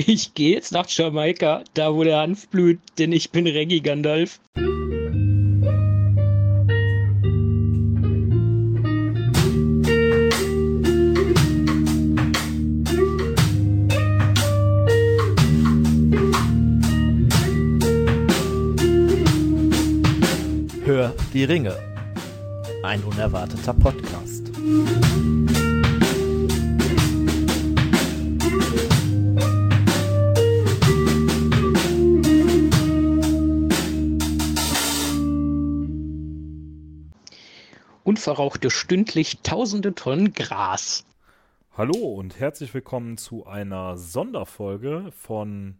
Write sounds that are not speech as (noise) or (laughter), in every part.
Ich gehe jetzt nach Jamaika, da wo der Hanf blüht, denn ich bin Reggie Gandalf. Hör die Ringe. Ein unerwarteter Podcast. Unverrauchte stündlich tausende Tonnen Gras. Hallo und herzlich willkommen zu einer Sonderfolge von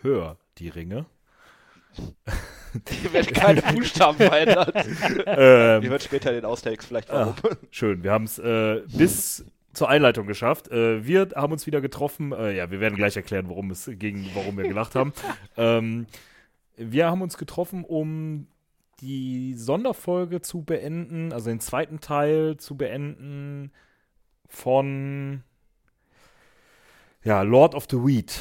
Hör die Ringe. Hier werden keine Buchstaben verändert. Ähm, Ihr hört später den Austakes vielleicht ah, warum. schön, wir haben es äh, bis zur Einleitung geschafft. Äh, wir haben uns wieder getroffen. Äh, ja, wir werden gleich erklären, worum es ging, warum wir gelacht haben. (laughs) Ähm, wir haben uns getroffen, um die Sonderfolge zu beenden, also den zweiten Teil zu beenden von ja, Lord of the Weed.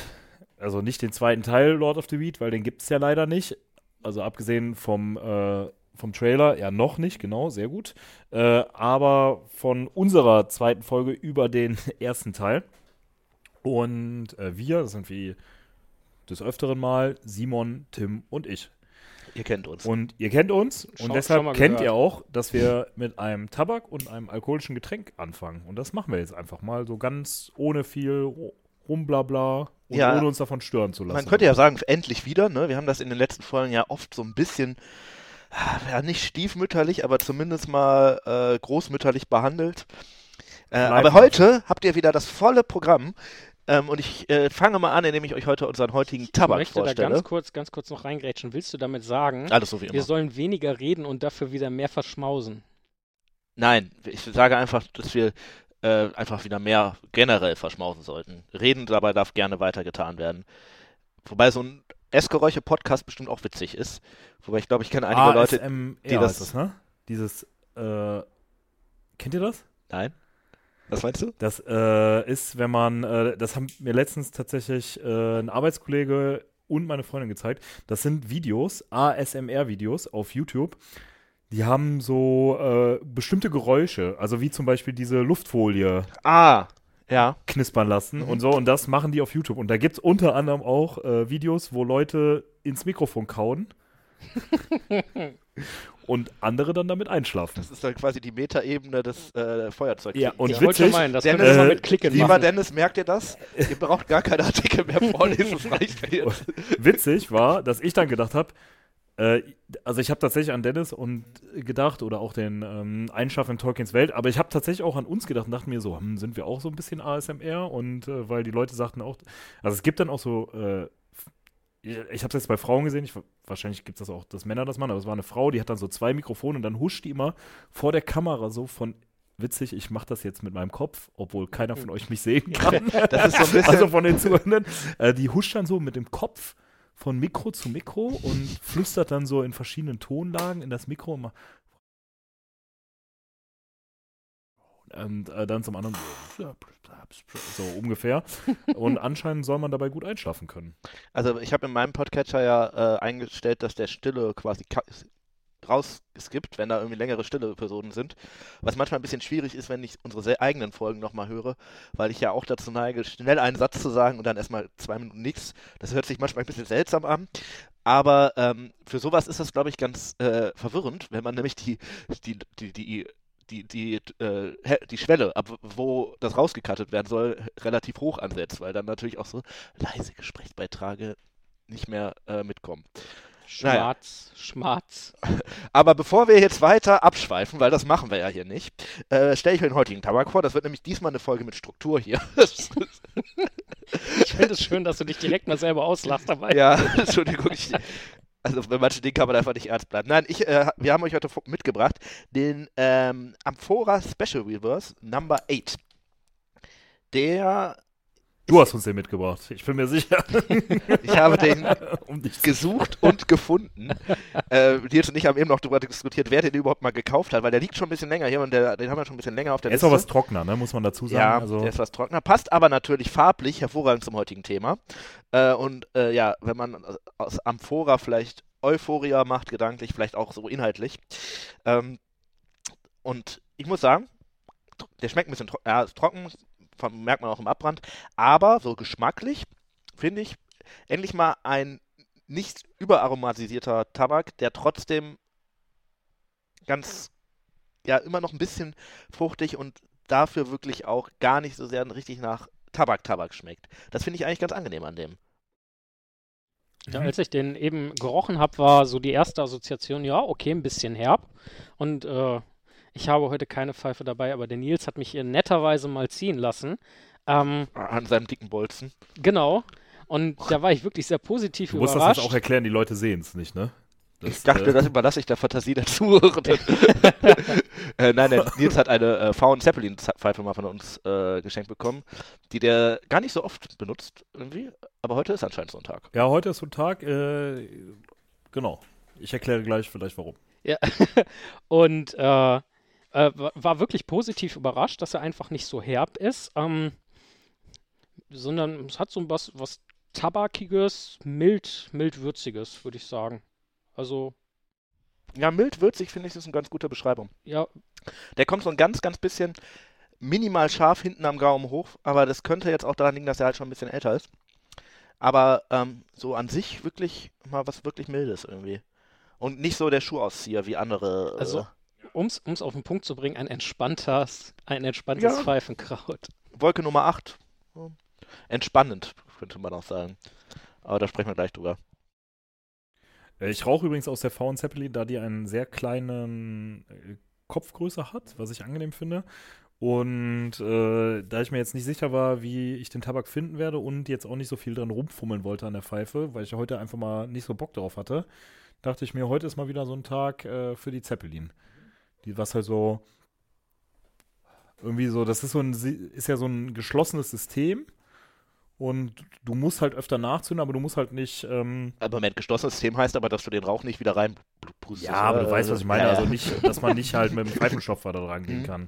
Also nicht den zweiten Teil Lord of the Weed, weil den gibt es ja leider nicht. Also abgesehen vom, äh, vom Trailer, ja noch nicht, genau, sehr gut. Äh, aber von unserer zweiten Folge über den (laughs) ersten Teil. Und äh, wir, das sind wie des Öfteren mal Simon, Tim und ich. Ihr kennt uns. Und ihr kennt uns und Schau- schon deshalb kennt gehört. ihr auch, dass wir mit einem Tabak und einem alkoholischen Getränk anfangen. Und das machen wir jetzt einfach mal so ganz ohne viel Ru- Rumblabla und Ja. ohne uns davon stören zu lassen. Man könnte ja sagen, endlich wieder. Ne? Wir haben das in den letzten Folgen ja oft so ein bisschen, ah, ja nicht stiefmütterlich, aber zumindest mal äh, großmütterlich behandelt. Äh, aber heute habt ihr wieder das volle Programm. Ähm, und ich äh, fange mal an, indem ich euch heute unseren heutigen Ich Tabak möchte da vorstelle. ganz kurz, ganz kurz noch reingrätschen. Willst du damit sagen, Alles so wie wir immer. sollen weniger reden und dafür wieder mehr verschmausen? Nein, ich sage einfach, dass wir äh, einfach wieder mehr generell verschmausen sollten. Reden dabei darf gerne weitergetan werden. Wobei so ein Essgeräusche-Podcast bestimmt auch witzig ist. Wobei ich glaube, ich kenne einige Leute. ASMR die das- heißt das, ne? Dieses, äh, kennt ihr das? Nein? Was meinst du? Das äh, ist, wenn man, äh, das haben mir letztens tatsächlich äh, ein Arbeitskollege und meine Freundin gezeigt. Das sind Videos, ASMR-Videos auf YouTube. Die haben so äh, bestimmte Geräusche, also wie zum Beispiel diese Luftfolie Ah, ja. knispern lassen Mhm. und so. Und das machen die auf YouTube. Und da gibt es unter anderem auch äh, Videos, wo Leute ins Mikrofon kauen (laughs) und andere dann damit einschlafen. Das ist dann quasi die Metaebene des äh, Feuerzeugs. Ja, und schon witzig, meinen, das Dennis, mal äh, mit Klicken Lieber machen. Dennis, merkt ihr das? Ihr braucht gar keine Artikel mehr vorlesen, es reicht mir (laughs) jetzt. witzig war, dass ich dann gedacht habe, äh, also ich habe tatsächlich an Dennis und gedacht oder auch den ähm, Einschaff in Tolkiens Welt, aber ich habe tatsächlich auch an uns gedacht und dachte mir so, hm, sind wir auch so ein bisschen ASMR und äh, weil die Leute sagten auch, also es gibt dann auch so, äh, ich, ich habe es jetzt bei Frauen gesehen, ich, wahrscheinlich gibt es das auch, dass Männer das machen, aber es war eine Frau, die hat dann so zwei Mikrofone und dann huscht die immer vor der Kamera so von Witzig, ich mache das jetzt mit meinem Kopf, obwohl keiner von euch mich sehen kann. Das ist so ein bisschen. Also von den Zuhörenden. Äh, die huscht dann so mit dem Kopf von Mikro zu Mikro und flüstert dann so in verschiedenen Tonlagen in das Mikro und, macht- und äh, dann zum anderen so, ungefähr. (laughs) Und anscheinend soll man dabei gut einschlafen können. Also ich habe in meinem Podcatcher ja äh, eingestellt, dass der Stille quasi rausgeskippt, wenn da irgendwie längere stille Personen sind. Was manchmal ein bisschen schwierig ist, wenn ich unsere sehr eigenen Folgen nochmal höre, weil ich ja auch dazu neige, schnell einen Satz zu sagen und dann erstmal zwei Minuten nichts. Das hört sich manchmal ein bisschen seltsam an. Aber ähm, für sowas ist das, glaube ich, ganz äh, verwirrend, wenn man nämlich die, die, die, die die, die, äh, die Schwelle, ab wo das rausgekattet werden soll, relativ hoch ansetzt, weil dann natürlich auch so leise Gesprächsbeiträge nicht mehr äh, mitkommen. Naja. Schwarz, schwarz. (laughs) Aber bevor wir jetzt weiter abschweifen, weil das machen wir ja hier nicht, äh, stelle ich euch den heutigen Tabak vor. Das wird nämlich diesmal eine Folge mit Struktur hier. (laughs) Ich finde es schön, dass du dich direkt mal selber auslachst dabei. ja, (laughs) Entschuldigung. Ich, also bei manchen Dingen kann man einfach nicht ernst bleiben. Nein, ich, äh, wir haben euch heute mitgebracht den ähm, Amphora Special Reverse Number 8. Der Du hast uns den mitgebracht, ich bin mir sicher. (laughs) Ich habe den (laughs) um gesucht und gefunden. Äh, Nils und ich haben eben noch darüber diskutiert, wer den überhaupt mal gekauft hat, weil der liegt schon ein bisschen länger hier und der, den haben wir schon ein bisschen länger auf der Er ist Liste. auch was trockener, ne? muss man dazu sagen. Ja, also, der ist was trockener. Passt aber natürlich farblich hervorragend zum heutigen Thema. Äh, und äh, ja, wenn man aus Amphora vielleicht Euphoria macht, gedanklich, vielleicht auch so inhaltlich. Ähm, und ich muss sagen, der schmeckt ein bisschen trocken. Ja, ist trocken, merkt man auch im Abbrand. Aber so geschmacklich finde ich endlich mal ein nicht überaromatisierter Tabak, der trotzdem ganz, ja, immer noch ein bisschen fruchtig und dafür wirklich auch gar nicht so sehr richtig nach Tabak-Tabak schmeckt. Das finde ich eigentlich ganz angenehm an dem. Ja, als ich den eben gerochen habe, war so die erste Assoziation, ja, okay, ein bisschen herb. Und äh, ich habe heute keine Pfeife dabei, aber der Nils hat mich hier netterweise mal ziehen lassen. Ähm, An seinem dicken Bolzen. genau. Und da war ich wirklich sehr positiv du musst das überrascht. jetzt auch erklären, die Leute sehen es nicht, ne? Das, Ich dachte, äh, das überlasse ich der Fantasie der Zuhörenden. (laughs) äh, nein, der Nils hat eine äh, Faun Zeppelin-Pfeife mal von uns äh, geschenkt bekommen, die der gar nicht so oft benutzt irgendwie, aber heute ist anscheinend so ein Tag. Ja, heute ist so ein Tag, äh, genau. Ich erkläre gleich vielleicht warum. Ja. (laughs) Und äh, wa- war wirklich positiv überrascht, dass er einfach nicht so herb ist, ähm, sondern es hat so was, was Tabakiges, mild, mild-würziges, würde ich sagen. Also, Ja, mild würzig finde ich, ist eine ganz gute Beschreibung. ja, Der kommt so ein ganz, ganz bisschen minimal scharf hinten am Gaumen hoch, aber das könnte jetzt auch daran liegen, dass er halt schon ein bisschen älter ist. Aber ähm, so an sich wirklich mal was wirklich Mildes irgendwie. Und nicht so der Schuhauszieher wie andere. Äh, Also- um es auf den Punkt zu bringen, ein entspanntes, ein entspanntes Ja. Pfeifenkraut. Wolke Nummer 8. So. Entspannend, könnte man auch sagen. Aber da sprechen wir gleich drüber. Äh, Ich rauche übrigens aus der V Zeppelin, da die einen sehr kleinen äh, Kopfgröße hat, was ich angenehm finde. Und äh, da ich mir jetzt nicht sicher war, wie ich den Tabak finden werde und jetzt auch nicht so viel dran rumfummeln wollte an der Pfeife, weil ich heute einfach mal nicht so Bock drauf hatte, dachte ich mir, heute ist mal wieder so ein Tag äh, für die Zeppelin. Die, was halt so irgendwie so, das ist so ein, ist ja so ein geschlossenes System und du musst halt öfter nachzünden, aber du musst halt nicht, ähm, Aber Moment, geschlossenes System heißt aber, dass du den Rauch nicht wieder reinpustest. Ja, aber du oder? weißt, was ich meine. Ja, Also ja. nicht, dass man nicht halt mit dem (laughs) Pfeifenstopfer da rangehen Mhm. kann.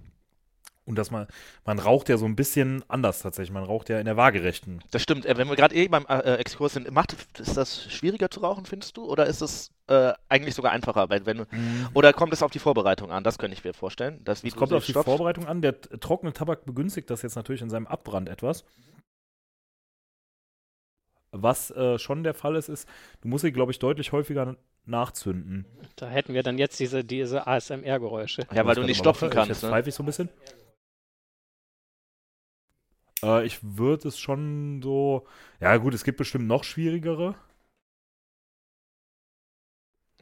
Und dass man, man raucht ja so ein bisschen anders tatsächlich. Man raucht ja in der waagerechten. Das stimmt. Äh, Wenn wir gerade eh beim äh, Exkurs sind, macht, ist das schwieriger zu rauchen, findest du? Oder ist es äh, eigentlich sogar einfacher? Weil wenn, oder kommt es auf die Vorbereitung an? Das könnte ich mir vorstellen. Dass, wie Es du kommt auf die. Vorbereitung an. Der trockene Tabak begünstigt das jetzt natürlich in seinem Abbrand etwas. Was äh, schon der Fall ist, ist, du musst sie, glaube ich, deutlich häufiger nachzünden. Da hätten wir dann jetzt diese, diese ASMR-Geräusche. Ja, weil du ich nicht stopfen kannst. Jetzt Ne? pfeife ich so ein bisschen. Äh, ich würde es schon so. Ja, gut, es gibt bestimmt noch schwierigere.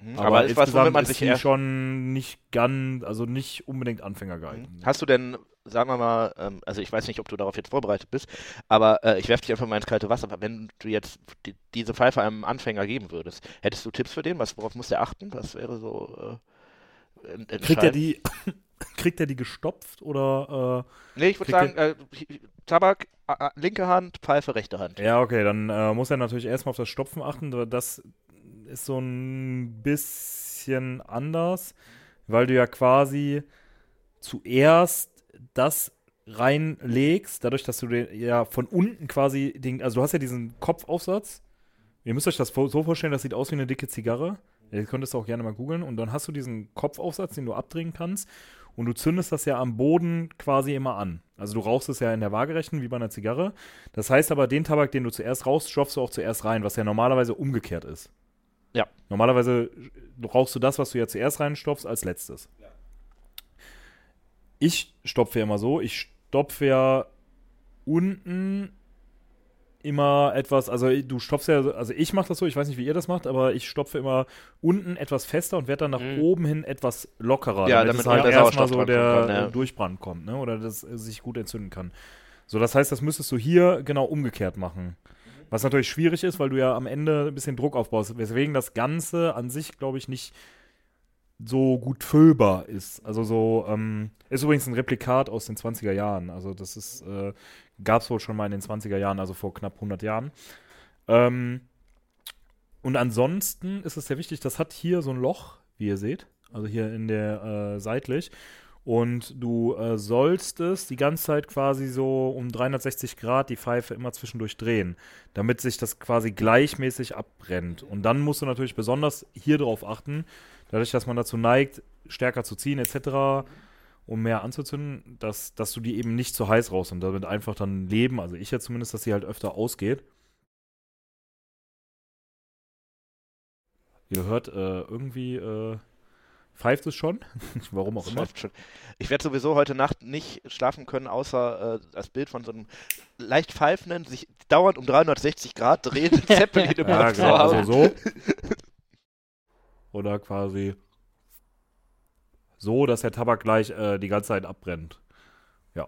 Mhm. Aber, Aber, ist was, womit man ist sich eher. schon nicht ganz, also nicht unbedingt Anfänger geeignet. Mhm. Hast du denn, sagen wir mal, ähm, also ich weiß nicht, ob du darauf jetzt vorbereitet bist, aber äh, ich werfe dich einfach mal ins kalte Wasser. Wenn du jetzt die, diese Pfeife einem Anfänger geben würdest, hättest du Tipps für den? Was, worauf muss der achten? Was wäre so äh, Kriegt er die, (coughs) kriegt er die gestopft oder? Nee, ich würde sagen, äh, Tabak, linke Hand, Pfeife, rechte Hand. Ja, okay, dann äh, muss er natürlich erstmal auf das Stopfen achten. Das ist so ein bisschen anders, weil du ja quasi zuerst das reinlegst, dadurch, dass du den, ja von unten quasi den, also du hast ja diesen Kopfaufsatz. Ihr müsst euch das so vorstellen, das sieht aus wie eine dicke Zigarre. Ihr könntest auch gerne mal googeln. Und dann hast du diesen Kopfaufsatz, den du abdrehen kannst. Und du zündest das ja am Boden quasi immer an. Also du rauchst es ja in der Waagerechten wie bei einer Zigarre. Das heißt aber, den Tabak, den du zuerst rauchst, stopfst du auch zuerst rein, was ja normalerweise umgekehrt ist. Ja. Normalerweise rauchst du das, was du ja zuerst reinstopfst, als letztes. Ich stopfe ja immer so. Ich stopfe ja unten immer etwas, also du stopfst ja, also ich mache das so, ich weiß nicht, wie ihr das macht, aber ich stopfe immer unten etwas fester und werde dann nach Mhm. oben hin etwas lockerer, Ja, damit, damit es halt der erstmal so der drankommen kann, ja. Durchbrand kommt, ne? oder das äh, sich gut entzünden kann. So, das heißt, das müsstest du hier genau umgekehrt machen. Was natürlich schwierig ist, weil du ja am Ende ein bisschen Druck aufbaust, weswegen das Ganze an sich, glaube ich, nicht so gut füllbar ist. Also so, ähm, ist übrigens ein Replikat aus den 20er Jahren. Also das ist, äh, gab es wohl schon mal in den 20er Jahren, also vor knapp 100 Jahren. Ähm, und ansonsten ist es sehr wichtig, das hat hier so ein Loch, wie ihr seht, also hier in der äh, seitlich. Und du äh, sollst es die ganze Zeit quasi so um 360 Grad die Pfeife immer zwischendurch drehen, damit sich das quasi gleichmäßig abbrennt. Und dann musst du natürlich besonders hier drauf achten, dadurch, dass man dazu neigt, stärker zu ziehen etc., um mehr anzuzünden, dass, dass du die eben nicht zu heiß raus und damit einfach dann leben, also ich ja zumindest, dass sie halt öfter ausgeht. Ihr hört äh, irgendwie äh, pfeift es schon, (laughs) warum auch immer. schon. Ich werde sowieso heute Nacht nicht schlafen können, außer äh, das Bild von so einem leicht pfeifenden, sich dauernd um 360 Grad drehenden (laughs) Zeppelin im Ja, Kopf genau, also so. (laughs) Oder quasi so, dass der Tabak gleich äh, die ganze Zeit abbrennt. Ja,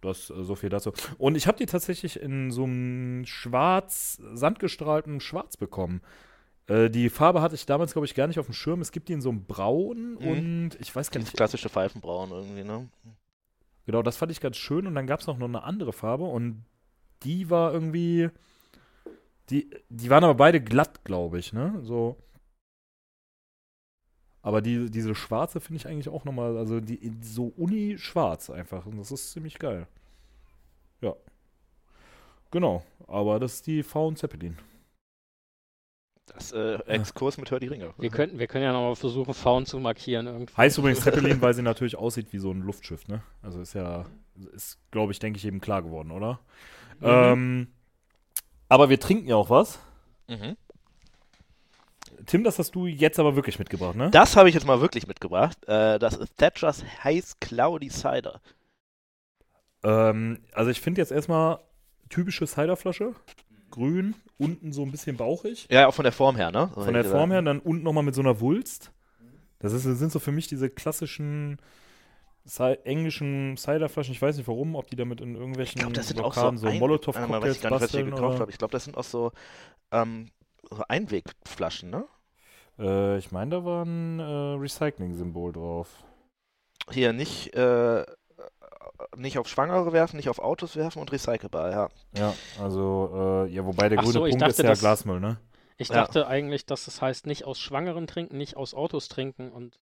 das äh, so viel dazu. Und ich habe die tatsächlich in so einem schwarz, sandgestrahlten Schwarz bekommen. Äh, die Farbe hatte ich damals, glaube ich, gar nicht auf dem Schirm. Es gibt die in so einem Braun Mhm. und ich weiß gar nicht, klassische Pfeifenbraun irgendwie, ne? Genau, das fand ich ganz schön und dann gab es noch eine andere Farbe und die war irgendwie. Die, die waren aber beide glatt, glaube ich, ne? So. Aber die, diese schwarze finde ich eigentlich auch nochmal, also die so uni-schwarz einfach. Und das ist ziemlich geil. Ja. Genau. Aber das ist die V und Zeppelin. Das äh, Exkurs mit Hör die Ringe. Wir, könnten, wir können ja nochmal versuchen, Faun zu markieren irgendwie. Heißt übrigens Zeppelin, weil sie natürlich aussieht wie so ein Luftschiff, ne? Also ist ja, ist, glaube ich, denke ich, eben klar geworden, oder? Ähm, aber wir trinken ja auch was. Mhm. Tim, das hast du jetzt aber wirklich mitgebracht, ne? Das habe ich jetzt mal wirklich mitgebracht. Äh, das ist Thatchers Heiß Cloudy Cider. Ähm, also ich finde jetzt erstmal typische Ciderflasche. Grün, unten so ein bisschen bauchig. Ja, auch von der Form her, ne? Von der Form her, dann unten nochmal mit so einer Wulst. Das ist, sind so für mich diese klassischen englischen Ciderflaschen. Ich weiß nicht warum, ob die damit in irgendwelchen Ich glaube, das sind auch so, so, Molotow-Cocktails ich ich basteln. habe. Ich glaube, das sind auch so, ähm, so Einwegflaschen, ne? Äh, ich meine, da war ein äh, Recycling-Symbol drauf. Hier nicht, äh, nicht auf Schwangere werfen, nicht auf Autos werfen und recycelbar, ja. Ja, also, äh, ja, wobei der Ach grüne so, ich Punkt ist dachte, ja das- Glasmüll, ne? Ich Ja. dachte eigentlich, dass es heißt, nicht aus Schwangeren trinken, nicht aus Autos trinken und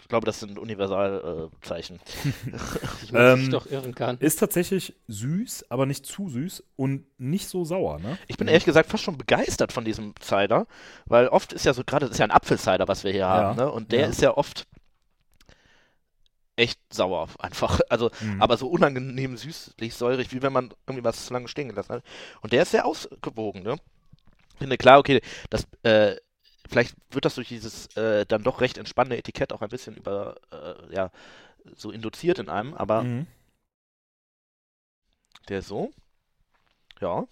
Ich glaube, das sind Universalzeichen. Äh, (laughs) ich man sich Ähm, doch irren kann. Ist tatsächlich süß, aber nicht zu süß und nicht so sauer, ne? ich bin ehrlich gesagt fast schon begeistert von diesem Cider, weil oft ist ja so, gerade, das ist ja ein Apfelcider, was wir hier haben, ne? Und der ja. ist ja oft echt sauer, einfach. (laughs) Also, Mhm. aber so unangenehm süßlich, säurig, wie wenn man irgendwie was zu lange stehen gelassen hat. Und der ist sehr ausgewogen, ne? Ich finde klar, okay, das, äh, vielleicht wird das durch dieses äh, dann doch recht entspannende Etikett auch ein bisschen über, äh, ja, so induziert in einem, aber Mhm. der so, ja.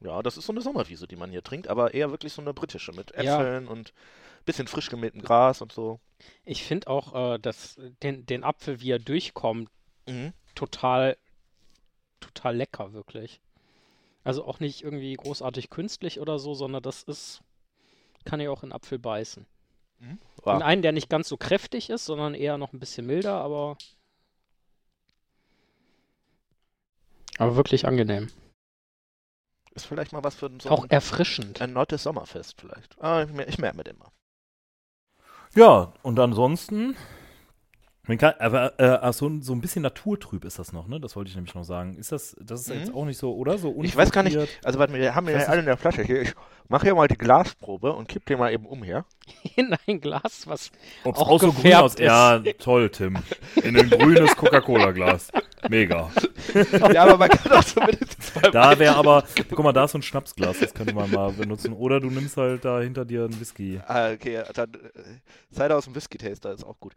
Ja, das ist so eine Sommerwiese, die man hier trinkt, aber eher wirklich so eine britische mit Ja. Äpfeln und bisschen frisch gemähtem Gras und so. Ich finde auch, äh, dass den, den Apfel, wie er durchkommt, Mhm. total, total lecker, wirklich. Also auch nicht irgendwie großartig künstlich oder so, sondern das ist, kann ich auch in Apfel beißen. Ja. In einen, der nicht ganz so kräftig ist, sondern eher noch ein bisschen milder, aber. Aber wirklich angenehm. Ist vielleicht mal was für so Auch ein erfrischend. erneutes Sommerfest vielleicht. Ah, ich, ich merke mir den mal. Ja, und ansonsten. Man kann, aber äh, ach, so, ein- so ein bisschen naturtrüb ist das noch, ne? Das wollte ich nämlich noch sagen. Ist das, das ist Mhm. jetzt auch nicht so, oder? So Ich weiß gar nicht, also warte wir haben Ich ja alle in der Flasche hier. Ich mache hier mal die Glasprobe und kipp den mal eben um hier. (laughs) In ein Glas, was. Ob's auch auch so grün gefärbt aus. ist. Ja, toll, Tim. In ein grünes Coca-Cola-Glas. Mega. (laughs) ja, aber man kann auch zumindest (laughs) zwei Da wäre aber, guck mal, da ist so ein Schnapsglas, das könnte man mal benutzen. Oder du nimmst halt da hinter dir einen Whisky. Ah, okay, dann äh, Cider aus dem Whisky-Taster ist auch gut.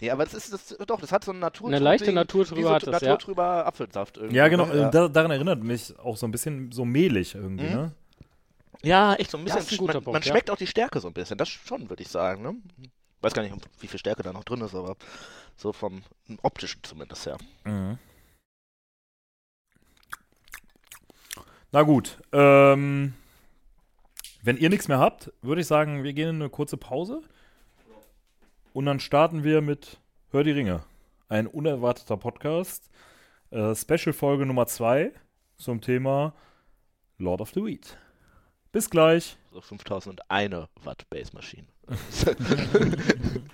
Nee, aber das ist das, doch, das hat so eine Natur. Eine leichte wie so hat es, ja. naturtrüber Apfelsaft irgendwie. Ja, genau, ne? äh, Ja. Da, daran erinnert mich auch so ein bisschen so mehlig irgendwie, Mhm. ne? Ja, echt so ein Ja, bisschen. ist ein guter man, Punkt, man ja. schmeckt auch die Stärke so ein bisschen. Das schon, würde ich sagen. Ne? Weiß gar nicht, wie viel Stärke da noch drin ist, aber so vom optischen zumindest her. Mhm. Na gut, ähm, wenn ihr nichts mehr habt, würde ich sagen, wir gehen in eine kurze Pause Und dann starten wir mit Hör die Ringe. Ein unerwarteter Podcast. Äh, Special-Folge Nummer 2 zum Thema Lord of the Weed. Bis gleich. So 5001 Watt Base Maschine. (laughs)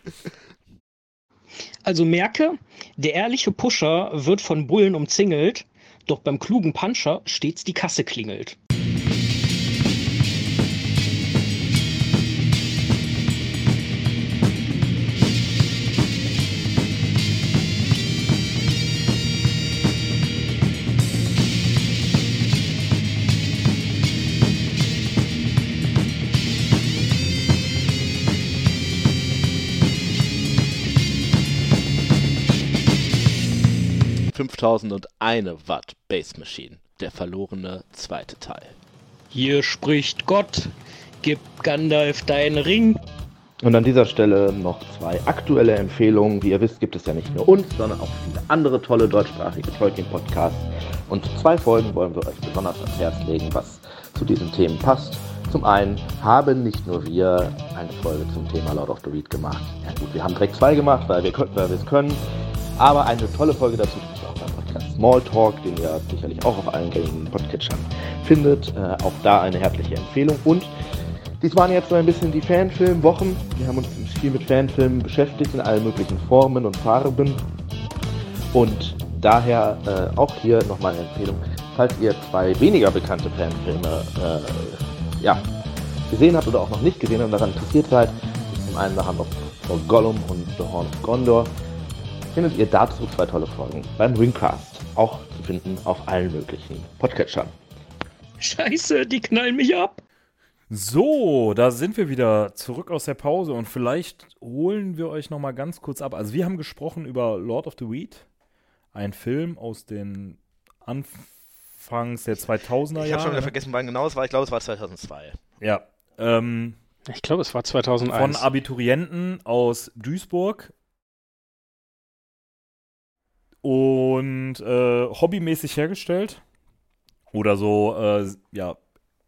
Also merke, der ehrliche Pusher wird von Bullen umzingelt, doch beim klugen Puncher stets die Kasse klingelt. Eine Watt Base Machine. Der verlorene zweite Teil. Hier spricht Gott, gib Gandalf deinen Ring. Und an dieser Stelle noch zwei aktuelle Empfehlungen. Wie ihr wisst, gibt es ja nicht nur uns, sondern auch viele andere tolle deutschsprachige Tolkien-Podcasts. Und zwei Folgen wollen wir euch besonders ans Herz legen, was zu diesen Themen passt. Zum einen haben nicht nur wir eine Folge zum Thema Lord of the Reed gemacht. Ja gut, wir haben direkt zwei gemacht, weil wir, weil wir es können. Aber eine tolle Folge dazu gibt es auch Smalltalk, den ihr sicherlich auch auf allen gängigen Podcatchern findet. Äh, auch da eine herzliche Empfehlung. Und dies waren jetzt so ein bisschen die Fanfilmwochen. Wir haben uns viel mit Fanfilmen beschäftigt in allen möglichen Formen und Farben. Und daher äh, auch hier nochmal eine Empfehlung, falls ihr zwei weniger bekannte Fanfilme äh, ja, gesehen habt oder auch noch nicht gesehen und daran interessiert seid, zum einen The Hand of Gollum und The Horn of Gondor findet ihr dazu zwei tolle Folgen beim Ringcast, auch zu finden auf allen möglichen Podcatchern. Scheiße, die knallen mich ab. So, da sind wir wieder zurück aus der Pause und vielleicht holen wir euch noch mal ganz kurz ab. Also wir haben gesprochen über Lord of the Weed, ein Film aus den Anfangs der 2000er Jahre. Ich habe schon wieder vergessen, wann genau es war. Ich glaube, es war 2002. Ja. Ähm, ich glaube, es war 2001. Von Abiturienten aus Duisburg und äh, hobbymäßig hergestellt. Oder so, äh, ja,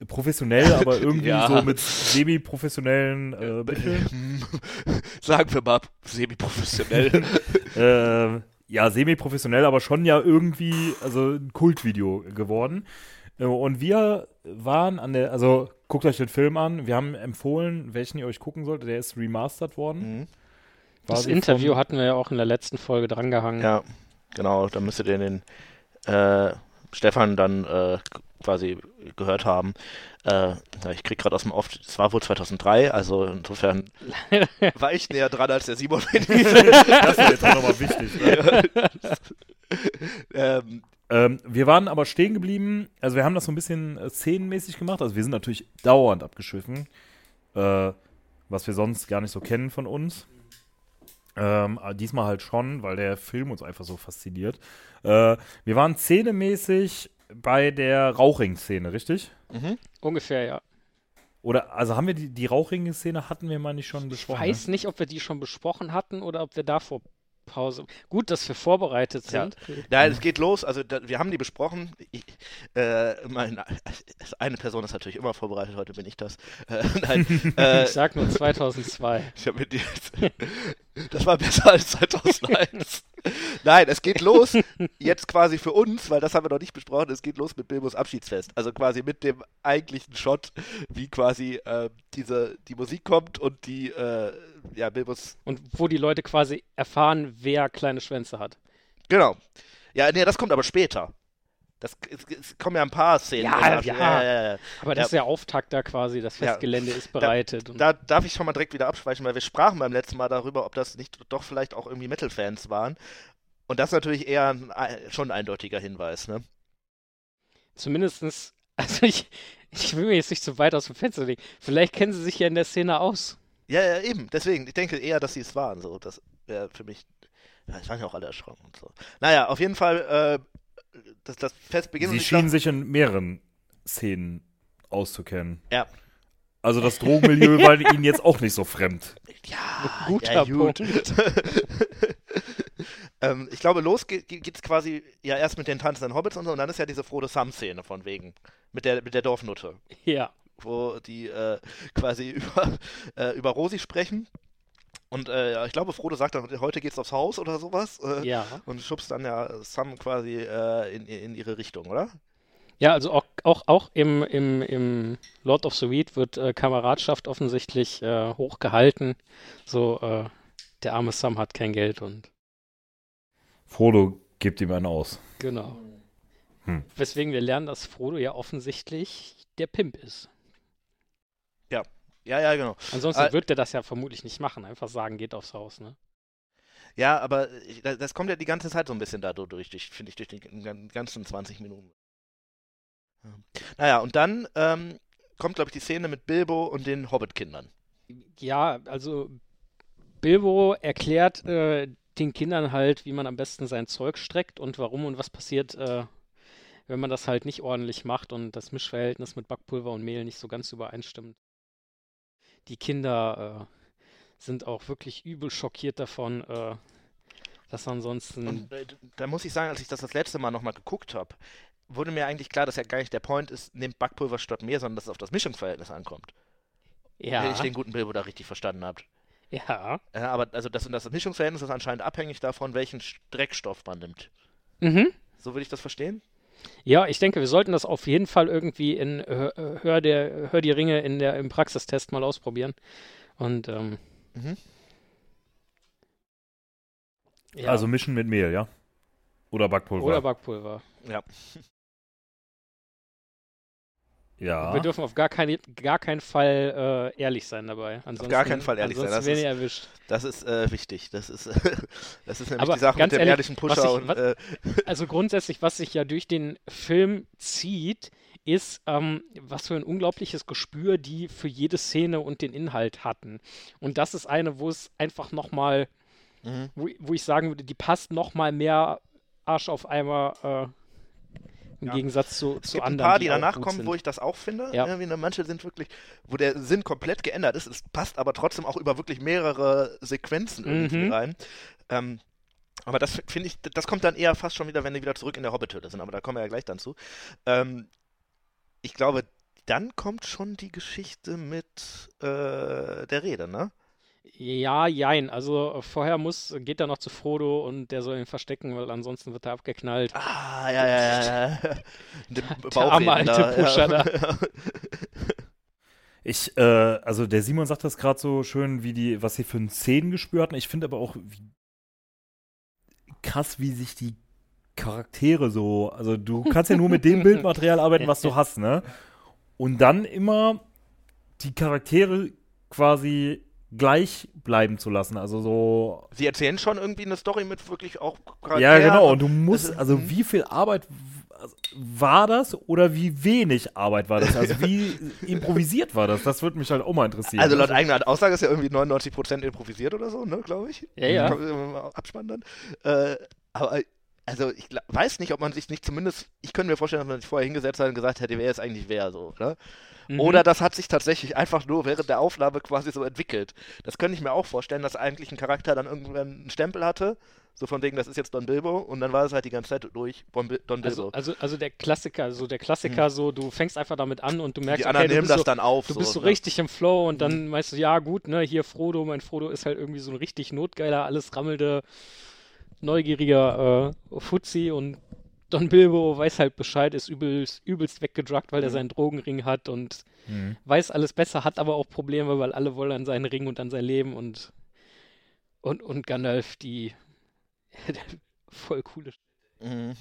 professionell, (laughs) aber irgendwie ja. so mit semi-professionellen äh, Mitteln. (laughs) Sagen wir mal semi-professionell. (laughs) äh, ja, semi-professionell, aber schon ja irgendwie, also ein Kultvideo geworden. Äh, und wir waren an der, also guckt euch den Film an. Wir haben empfohlen, welchen ihr euch gucken solltet. Der ist remastered worden. Mhm. Das Interview hatten wir ja auch in der letzten Folge drangehangen. Ja. Genau, da müsstet ihr den äh, Stefan dann äh, quasi gehört haben. Äh, ich krieg gerade aus dem Off, es war wohl 2003, also insofern (laughs) war ich näher dran als der Simon. (laughs) das ist jetzt auch nochmal wichtig. Ne? (laughs) ähm, ähm, wir waren aber stehen geblieben, also wir haben das so ein bisschen äh, szenenmäßig gemacht, also wir sind natürlich dauernd abgeschwiffen, äh, was wir sonst gar nicht so kennen von uns. Ähm, diesmal halt schon, weil der Film uns einfach so fasziniert. Äh, wir waren szenemäßig bei der Rauchring-Szene, richtig? Mhm. Ungefähr, ja. Oder, also haben wir die, die Rauchring-Szene hatten wir mal nicht schon besprochen? Ich weiß ne? nicht, ob wir die schon besprochen hatten oder ob wir davor Pause. Gut, dass wir vorbereitet sind. Ja, ja es geht los. Also da, wir haben die besprochen. Ich, äh, meine, (laughs) eine Person ist natürlich immer vorbereitet. Heute bin ich das. (laughs) Äh, nein, (laughs) äh, ich sag nur 2002. Ich habe mir die, das war besser als 2001. Nein, es geht los, jetzt quasi für uns, weil das haben wir noch nicht besprochen, es geht los mit Bilbos Abschiedsfest. Also quasi mit dem eigentlichen Shot, wie quasi äh, diese, die Musik kommt und die, äh, ja, Bilbos. Und wo die Leute quasi erfahren, wer kleine Schwänze hat. Genau. Ja, nee, das kommt aber später. Das, es, es, kommen ja ein paar Szenen. Ja, ja, ja, ja, Aber das ist der Auftakt da quasi, das Festgelände ist bereitet. Da, da, darf ich schon mal direkt wieder abschweichen, weil wir sprachen beim letzten Mal darüber, ob das nicht doch vielleicht auch irgendwie Metal-Fans waren. Und das ist natürlich eher ein, schon ein eindeutiger Hinweis, ne? Zumindestens, (laughs) also ich, ich will mir jetzt nicht so weit aus dem Fenster legen. Vielleicht kennen sie sich ja in der Szene aus. Ja, ja, eben. Deswegen, ich denke eher, dass sie es waren. So, das wäre für mich. Ja, ich waren ja auch alle erschrocken und so. Naja, auf jeden Fall äh, das, das Fest beginnt. Sie schienen sich in mehreren Szenen auszukennen. Ja. Also das Drogenmilieu (laughs) war ihnen jetzt auch nicht so fremd. Ja, guter ja, gut. (laughs) ähm, ich glaube, los geht, es quasi ja erst mit den tanzenden Hobbits und so, und dann ist ja diese Frodo Sam-Szene von wegen. Mit der, mit der Dorfnutte. Ja. Wo die äh, quasi (laughs) über, äh, über Rosi sprechen Und äh, ich glaube, Frodo sagt dann, heute geht's aufs Haus oder sowas. Äh, Ja. Und schubst dann ja Sam quasi äh, in, in ihre Richtung, oder? Ja, also auch, auch, auch im, im, im Lord of the Weed wird äh, Kameradschaft offensichtlich äh, hochgehalten. So, äh, der arme Sam hat kein Geld und Frodo gibt ihm einen aus. genau. Hm. Weswegen wir lernen, dass Frodo ja offensichtlich der Pimp ist. Ja, ja, genau. Ansonsten Äh, wird der das ja vermutlich nicht machen. Einfach sagen, geht aufs Haus, ne? Ja, aber das kommt ja die ganze Zeit so ein bisschen dadurch, durch, finde ich, durch die gan- ganzen 20 Minuten. Ja. Naja, und dann ähm, kommt, glaube ich, die Szene mit Bilbo und den Hobbit-Kindern. Ja, also Bilbo erklärt äh, den Kindern halt, wie man am besten sein Zeug streckt und warum und was passiert, äh, wenn man das halt nicht ordentlich macht und das Mischverhältnis mit Backpulver und Mehl nicht so ganz übereinstimmt. Die Kinder äh, sind auch wirklich übel schockiert davon, äh, dass ansonsten. Und äh, da muss ich sagen, als ich das das letzte Mal nochmal geguckt habe, wurde mir eigentlich klar, dass ja gar nicht der Point ist, nehmt Backpulver statt Mehl, sondern dass es auf das Mischungsverhältnis ankommt. Wenn ja, ich den guten Bilbo da richtig verstanden habe. ja. Ja, aber also das, das Mischungsverhältnis ist anscheinend abhängig davon, welchen Dreckstoff man nimmt. Mhm. So würde ich das verstehen? Ja, ich denke, wir sollten das auf jeden Fall irgendwie in äh, Hör, der, Hör die Ringe in der, im Praxistest mal ausprobieren. Und ähm, Mhm. ja, Also mischen mit Mehl, ja? Oder Backpulver. oder Backpulver. Ja. Ja. Wir dürfen auf gar, keine, gar keinen Fall äh, ehrlich sein dabei. Ansonsten, gar keinen Fall ehrlich sein, das ist- erwischt. Das ist äh, wichtig. Das ist, (laughs) das ist nämlich Aber die Sache mit dem ehrlich, ehrlichen Pusher ich- und was- äh, (laughs) Also grundsätzlich, was sich ja durch den Film zieht, ist, ähm, was für ein unglaubliches Gespür die für jede Szene und den Inhalt hatten. Und das ist eine, wo es einfach nochmal, mhm. wo, wo ich sagen würde, die passt nochmal mehr Arsch auf Eimer äh, im Ja. Gegensatz zu, Es zu gibt ein anderen. paar, die auch danach kommen, sind. wo ich das auch finde. Ja. Irgendwie, ne, manche sind wirklich, wo der Sinn komplett geändert ist. Es passt aber trotzdem auch über wirklich mehrere Sequenzen irgendwie Mhm. rein. Ähm, aber das finde ich, das kommt dann eher fast schon wieder, wenn die wieder zurück in der Hobbit-Hütte sind. Aber da kommen wir ja gleich dann zu. Ähm, ich glaube, dann kommt schon die Geschichte mit äh, der Rede, ne? Ja, jein. Also äh, vorher muss, geht er noch zu Frodo und der soll ihn verstecken, weil ansonsten wird er abgeknallt. Ah, ja, ja, ja, ja. (laughs) Der, Der arme alte Pusher da. (laughs) Ich, äh, also der Simon sagt das gerade so schön, wie die, was sie für ein Szenengespür hatten. Ich finde aber auch wie krass, wie sich die Charaktere so, also du kannst ja nur mit dem (laughs) Bildmaterial arbeiten, was du hast, ne? Und dann immer die Charaktere quasi gleich bleiben zu lassen. Also so. Sie erzählen schon irgendwie eine Story mit wirklich auch Ja, Charakteren genau. Und du musst, ist- also mhm. wie viel Arbeit also, war das oder wie wenig Arbeit war das? Also (laughs) wie improvisiert war das? Das würde mich halt auch mal interessieren. Also laut eigener Aussage ist ja irgendwie 99% improvisiert oder so, ne, glaube ich. Ja, ja. Abspann dann. Äh, aber also ich weiß nicht, ob man sich nicht zumindest, ich könnte mir vorstellen, dass man sich vorher hingesetzt hat und gesagt hätte, wer jetzt eigentlich wer so, ne? Mhm. Oder das hat sich tatsächlich einfach nur während der Aufnahme quasi so entwickelt. Das könnte ich mir auch vorstellen, dass eigentlich ein Charakter dann irgendwann einen Stempel hatte, so von wegen, das ist jetzt Don Bilbo und dann war es halt die ganze Zeit durch Don, Don Bilbo. Also, also, also der Klassiker, so der Klassiker, so du fängst einfach damit an und du merkst, die anderen okay, du nehmen das so, dann auf. du bist so ne? richtig im Flow und dann meinst du, ja gut, ne, hier Frodo, mein Frodo ist halt irgendwie so ein richtig notgeiler, alles rammelnde, neugieriger äh, Fuzzi und Don Bilbo weiß halt Bescheid, ist übelst, übelst weggedruckt, weil er Mhm. seinen Drogenring hat und Mhm. weiß alles besser, hat aber auch Probleme, weil alle wollen an seinen Ring und an sein Leben und und, und Gandalf, die (laughs) voll coole Mhm.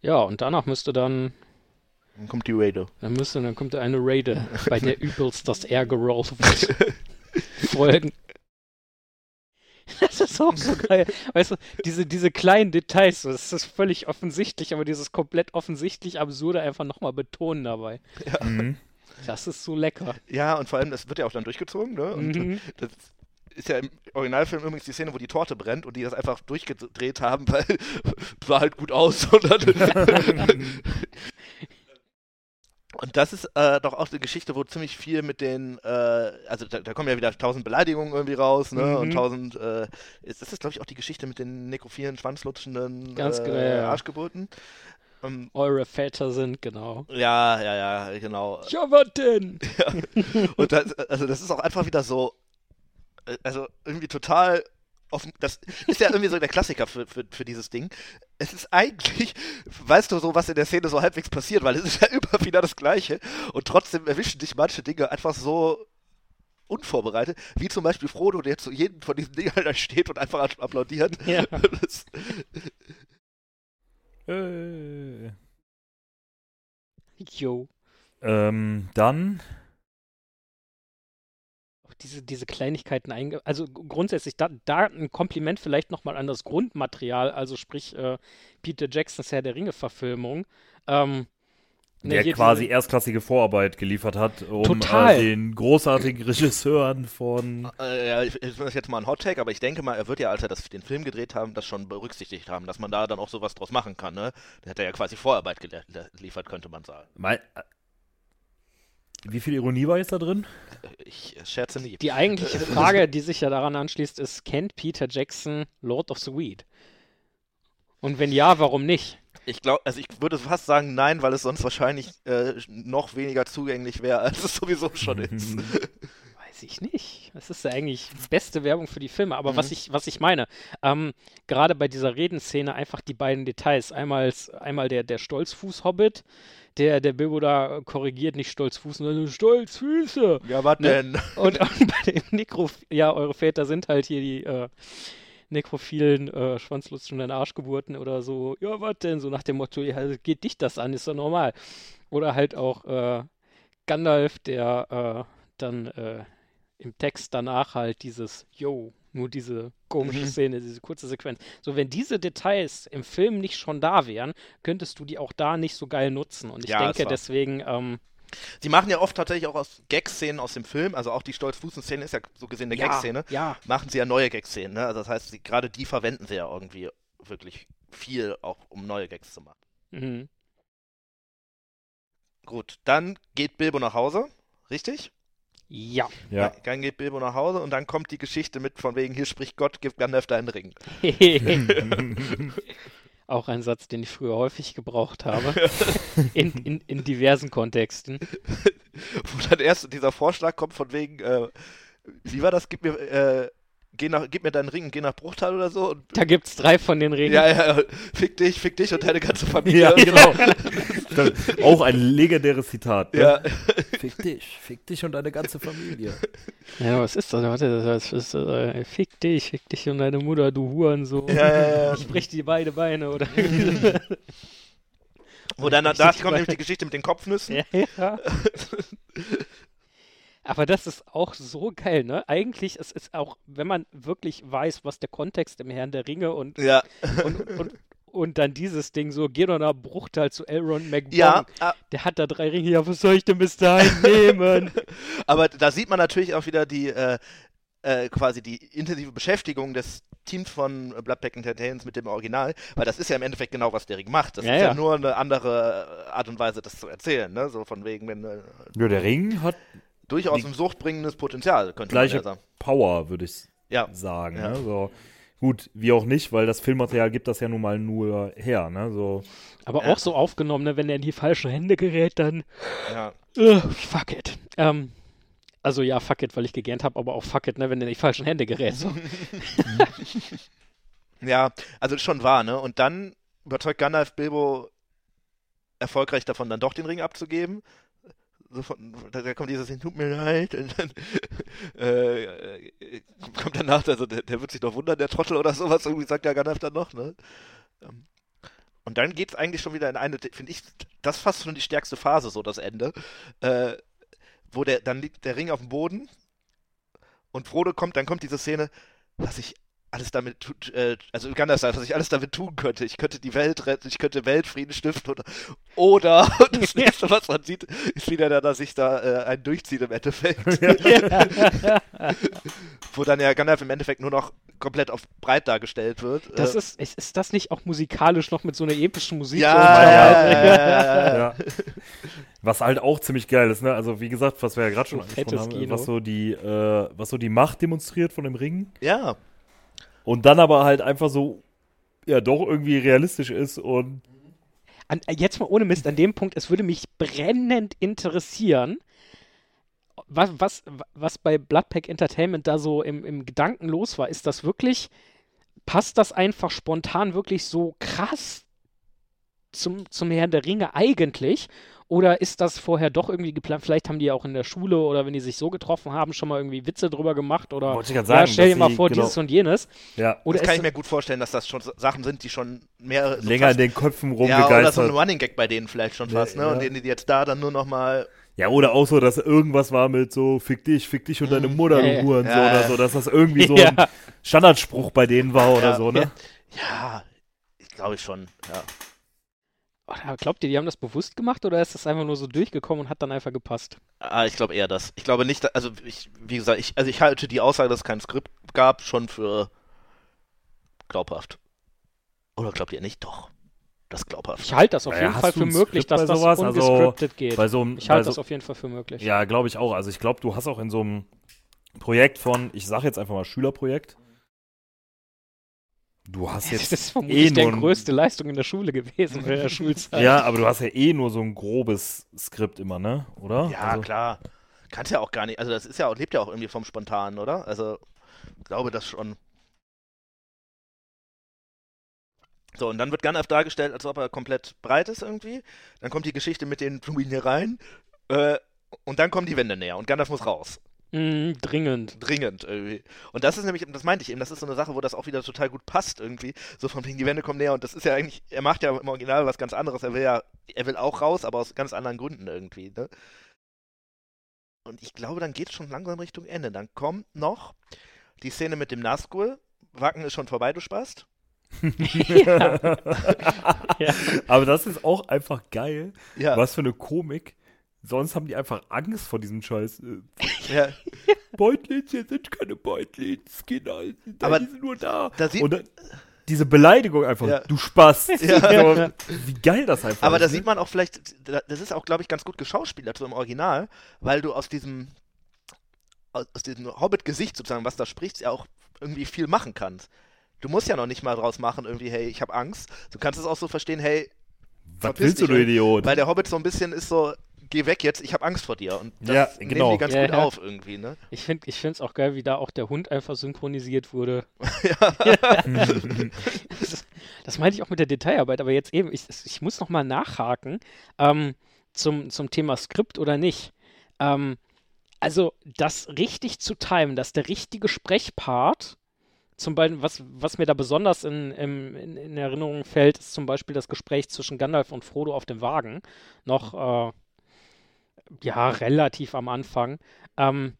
Ja, und danach müsste dann, Dann kommt die Raider. dann müsste, dann kommt eine Raider, (laughs) bei der übelst das R gerollt wird. (laughs) Folgen. Das ist auch so geil. Weißt du, diese, diese kleinen Details, das ist völlig offensichtlich, aber dieses komplett offensichtlich Absurde einfach nochmal betonen dabei. Mhm. Das ist so lecker. Ja, und vor allem, das wird ja auch dann durchgezogen, ne? Und Mhm. das ist ja im Originalfilm übrigens die Szene, wo die Torte brennt und die das einfach durchgedreht haben, (laughs) weil sah halt gut aus. Und, dann und das ist äh, doch auch eine Geschichte, wo ziemlich viel mit den, äh, also da, da kommen ja wieder tausend Beleidigungen irgendwie raus, ne? Mhm. Und tausend, äh, ist, das ist glaube ich auch die Geschichte mit den nekrophilen, schwanzlutschenden Ganz äh, genau, ja, ja. Arschgeburten. Ähm, Eure Väter sind, genau. ja, ja, ja, genau. Ja, was denn? (laughs) Und das, also das ist auch einfach wieder so, äh, also irgendwie total offen. Das ist ja irgendwie so der Klassiker für, für, für dieses Ding. Es ist eigentlich, weißt du so, was in der Szene so halbwegs passiert, weil es ist ja (laughs) immer wieder das Gleiche. Und trotzdem erwischen dich manche Dinge einfach so unvorbereitet, wie zum Beispiel Frodo, der zu jedem von diesen Dingern da steht und einfach applaudiert. Ja. (laughs) Das, Äh. Jo. Ähm, dann. Diese, diese Kleinigkeiten einge... Also grundsätzlich, da, da ein Kompliment vielleicht nochmal an das Grundmaterial, also sprich äh, Peter Jacksons Herr der Ringe-Verfilmung. Ähm, ne, der hier quasi diese- erstklassige Vorarbeit geliefert hat, um Total. Äh, den großartigen Regisseuren von. äh, ja, ich, ich das jetzt mal ein Hot Take, aber ich denke mal, er wird ja, als er das, den Film gedreht haben, das schon berücksichtigt haben, dass man da dann auch sowas draus machen kann. Ne? Der hat ja quasi Vorarbeit geliefert, könnte man sagen. Äh, wie viel Ironie war jetzt da drin? Ich äh, scherze nie. Die eigentliche Frage, (laughs) die sich ja daran anschließt, ist, kennt Peter Jackson Lord of the Weed? Und wenn ja, warum nicht? Ich glaube, also ich würde fast sagen nein, weil es sonst wahrscheinlich äh, noch weniger zugänglich wäre, als es sowieso schon (laughs) ist. Weiß ich nicht. Das ist ja eigentlich beste Werbung für die Filme. Aber Mhm. was ich, was ich meine, ähm, gerade bei dieser Redenszene einfach die beiden Details. Einmal, einmal der, der Stolzfuß-Hobbit, der, der Bilbo da korrigiert, nicht Stolzfuß, sondern Stolzfüße. ja, was Ne? denn? (laughs) Und, und bei dem Nekro, ja, eure Väter sind halt hier die äh, nekrophilen äh, schwanzlutschenden Arschgeburten oder so. Ja, was denn? So nach dem Motto, ja, geht dich das an, ist doch normal. Oder halt auch äh, Gandalf, der äh, dann äh, im Text danach halt dieses Yo, nur diese komische Mhm. Szene, diese kurze Sequenz. So, wenn diese Details im Film nicht schon da wären, könntest du die auch da nicht so geil nutzen. Und ich Ja, denke deswegen, ähm, Sie machen ja oft tatsächlich auch aus Gag-Szenen aus dem Film, also auch die Stolz-Fußen-Szene ist ja so gesehen eine ja, Gag-Szene, ja, machen sie ja neue Gag-Szenen. Ne? Also das heißt, sie, gerade die verwenden sie ja irgendwie wirklich viel, auch um neue Gags zu machen. mhm. Gut, dann geht Bilbo nach Hause, richtig? Ja. Ja. Dann geht Bilbo nach Hause und dann kommt die Geschichte mit von wegen, hier spricht Gott, gib Gandalf deinen Ring. (laughs) (laughs) Auch ein Satz, den ich früher häufig gebraucht habe. (laughs) in, in, in diversen Kontexten. Wo dann erst dieser Vorschlag kommt von wegen, äh, wie war das, gib mir, äh, geh nach, gib mir deinen Ring und geh nach Bruchtal oder so. Und, Da gibt's drei von den Ringen. ja, ja, fick dich, fick dich und deine ganze Familie. Ja, genau. Auch ein legendäres Zitat. Ne? Ja. Fick dich, fick dich und deine ganze Familie. Ja, was ist das? Warte, das ist, äh, fick dich, fick dich und deine Mutter, du Hurensohn. Ja, ja, ja. Ich brech dir beide Beine, oder? (laughs) Wo dann, da kommt nämlich die Geschichte mit den Kopfnüssen. ja, ja. Aber das ist auch so geil, ne? Eigentlich ist es auch, wenn man wirklich weiß, was der Kontext im Herrn der Ringe und, Ja, und, und, und dann dieses Ding so, geh doch nach Bruchteil zu Elrond McBong. ja, a- Der hat da drei Ringe, ja, was soll ich denn bis dahin nehmen? (laughs) aber da sieht man natürlich auch wieder die, äh, äh, quasi die intensive Beschäftigung des Teams von Bloodpack Entertainment mit dem Original, weil das ist ja im Endeffekt genau, was der Ring macht. Das Ja, ist ja, ja. nur eine andere Art und Weise, das zu erzählen, ne? So von wegen, wenn äh, Ja, der Ring hat durchaus ein suchtbringendes Potenzial, könnte Gleiche- man ja sagen. Power, würde ich Ja, sagen. Ja. Ne? So. Gut, wie auch nicht, weil das Filmmaterial gibt das ja nun mal nur her. Ne? So. Aber auch so aufgenommen, ne, wenn er in die falschen Hände gerät, dann ja. äh, fuck it. Ähm, also ja, fuck it, weil ich gegähnt habe, aber auch fuck it, ne, wenn er in die falschen Hände gerät. So. (laughs) Ja, also ist schon wahr, ne? Und dann überzeugt Gandalf Bilbo erfolgreich davon, dann doch den Ring abzugeben. So von, da, kommt dieses, tut mir leid, (laughs) und dann äh, kommt danach, also der, der wird sich doch wundern, der Trottel oder sowas, irgendwie sagt der Gandalf dann noch, ne? Ähm, Und dann geht's eigentlich schon wieder in eine, finde ich, das ist fast schon die stärkste Phase, so das Ende, äh, wo der, dann liegt der Ring auf dem Boden und Frodo kommt, dann kommt diese Szene, was ich alles damit tut, äh, also Gandalf was ich alles damit tun könnte. Ich könnte die Welt retten, ich könnte Weltfrieden stiften oder, oder (laughs) das nächste, was man sieht, ist wieder, da, dass ich da äh, einen durchziehe im Endeffekt. (laughs) Wo dann ja Gandalf im Endeffekt nur noch komplett auf breit dargestellt wird. Das äh, ist, ist, ist das nicht auch musikalisch noch mit so einer epischen Musik? ja, ja, ja, ja. Was halt auch ziemlich geil ist, ne? Also wie gesagt, was wir ja gerade schon angesprochen haben, was so die, äh, was so die Macht demonstriert von dem Ring ja. Und dann aber halt einfach so ja doch irgendwie realistisch ist und an, jetzt mal ohne Mist, an dem Punkt, es würde mich brennend interessieren, was, was, was bei Bloodpack Entertainment da so im, im Gedanken los war. Ist das wirklich, passt das einfach spontan wirklich so krass zum, zum Herrn der Ringe eigentlich? Oder ist das vorher doch irgendwie geplant? Vielleicht haben die ja auch in der Schule oder wenn die sich so getroffen haben, schon mal irgendwie Witze drüber gemacht oder Wollte ich ja, sagen, stell dir mal vor, genau. dieses und jenes. Ja. Oder das kann ich mir gut vorstellen, dass das schon Sachen sind, die schon mehr so Länger in fast- den Köpfen ja, oder so ein rumgegeistert. Running Gag bei denen vielleicht schon fast, ne? Ja. Und denen die jetzt da dann nur noch mal Ja, oder auch so, dass irgendwas war mit so, fick dich, fick dich und deine Mutter, Ja, ja. du Hurensohn Ja, oder so, dass das irgendwie so (laughs) Ja. ein Standardspruch bei denen war oder Ja. so, ne? Ja, ich glaube ich schon, ja. Glaubt ihr, die haben das bewusst gemacht oder ist das einfach nur so durchgekommen und hat dann einfach gepasst? Ah, ich glaube eher das. Ich glaube nicht, also ich, wie gesagt, ich, also ich halte die Aussage, dass es kein Skript gab, schon für glaubhaft. Oder glaubt ihr nicht? Doch. Das glaubhaft. Ich halte das auf Naja, jeden Fall für möglich, dass das sowas? Also, ungescriptet geht. Bei so einem, Ich halte so, das auf jeden Fall für möglich. Ja, glaube ich auch. Also ich glaube, du hast auch in so einem Projekt von, ich sage jetzt einfach mal Schülerprojekt. Du hast Das jetzt ist vermutlich eh der nur ein- größte Leistung in der Schule gewesen, in der Schulzeit. Ja, aber du hast ja eh nur so ein grobes Skript immer, ne? Oder? Ja, also, klar. Kannst ja auch gar nicht, also das ist ja auch, lebt ja auch irgendwie vom Spontanen, oder? Also, ich glaube das schon. So, und dann wird Gandalf dargestellt, als ob er komplett breit ist irgendwie. Dann kommt die Geschichte mit den Blumen hier rein. Äh, und dann kommen die Wände näher und Gandalf muss raus. Mm, dringend. Dringend irgendwie. Und das ist nämlich, das meinte ich eben, das ist so eine Sache, wo das auch wieder total gut passt irgendwie. So von wegen, die Wände kommen näher und das ist ja eigentlich, er macht ja im Original was ganz anderes. Er will ja, er will auch raus, aber aus ganz anderen Gründen irgendwie, ne? Und ich glaube, dann geht es schon langsam Richtung Ende. Dann kommt noch die Szene mit dem Nazgul. Wacken ist schon vorbei, du Spast. (laughs) ja. (laughs) ja. Aber das ist auch einfach geil. Ja. Was für eine Komik. Sonst haben die einfach Angst vor diesem Scheiß. Äh, (laughs) ja. Beutlins, hier sind keine Beutlins, Kinder, die Aber sind nur da. da sieht- Und dann, diese Beleidigung einfach, Ja. du Spaß. Ja. So, wie geil das einfach Aber ist. da ne? sieht man auch vielleicht, da- das ist auch, glaube ich, ganz gut geschauspielert so im Original, weil du aus diesem, aus diesem Hobbit-Gesicht sozusagen, was da spricht, ja auch irgendwie viel machen kannst. Du musst ja noch nicht mal draus machen, irgendwie, hey, ich habe Angst. Du kannst es auch so verstehen, hey, Was willst du, du. Idiot? weil der Hobbit so ein bisschen ist so, geh weg jetzt, ich habe Angst vor dir. Und das Ja, nehmen genau. die ganz Ja, gut ja. auf irgendwie, ne? Ich finde es auch geil, wie da auch der Hund einfach synchronisiert wurde. (laughs) das, das meinte ich auch mit der Detailarbeit, aber jetzt eben, ich, ich muss noch mal nachhaken ähm, zum, zum Thema Skript oder nicht. Ähm, also das richtig zu timen, dass der richtige Sprechpart, zum Beispiel, was, was mir da besonders in, in, in Erinnerung fällt, ist zum Beispiel das Gespräch zwischen Gandalf und Frodo auf dem Wagen. Noch, äh, ja, relativ am Anfang. Ähm,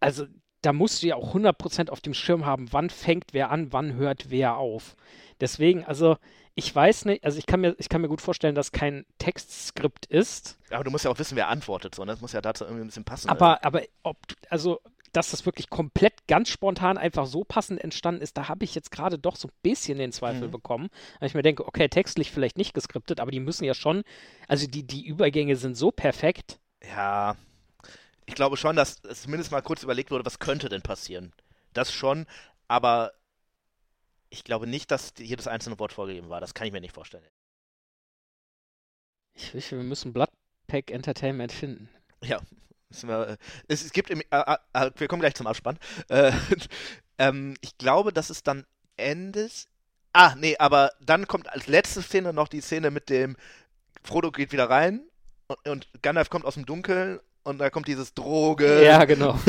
also da musst du ja auch 100% auf dem Schirm haben, wann fängt wer an, wann hört wer auf. Deswegen, also ich weiß nicht, also ich kann mir, ich kann mir gut vorstellen, dass kein Textskript ist, Aber du musst ja auch wissen, wer antwortet, so, ne? Das muss ja dazu irgendwie ein bisschen passen. aber, aber ob, also, dass das wirklich komplett ganz spontan einfach so passend entstanden ist, da habe ich jetzt gerade doch so ein bisschen den Zweifel Mhm. bekommen. Weil ich mir denke, okay, textlich vielleicht nicht geskriptet, aber die müssen ja schon, also die, die Übergänge sind so perfekt. Ja, ich glaube schon, dass es zumindest mal kurz überlegt wurde, was könnte denn passieren. Das schon, aber ich glaube nicht, dass jedes einzelne Wort vorgegeben war. Das kann ich mir nicht vorstellen. Ich wüsste, wir müssen Bloodpack Entertainment finden. Ja, wir, äh, es, es gibt im, äh, äh, äh, wir kommen gleich zum Abspann. Äh, (laughs) ähm, ich glaube, dass es dann endet. Ah, nee, aber dann kommt als letzte Szene noch die Szene mit dem Frodo geht wieder rein und, und Gandalf kommt aus dem Dunkeln und da kommt dieses Droge. Ja, genau. (laughs)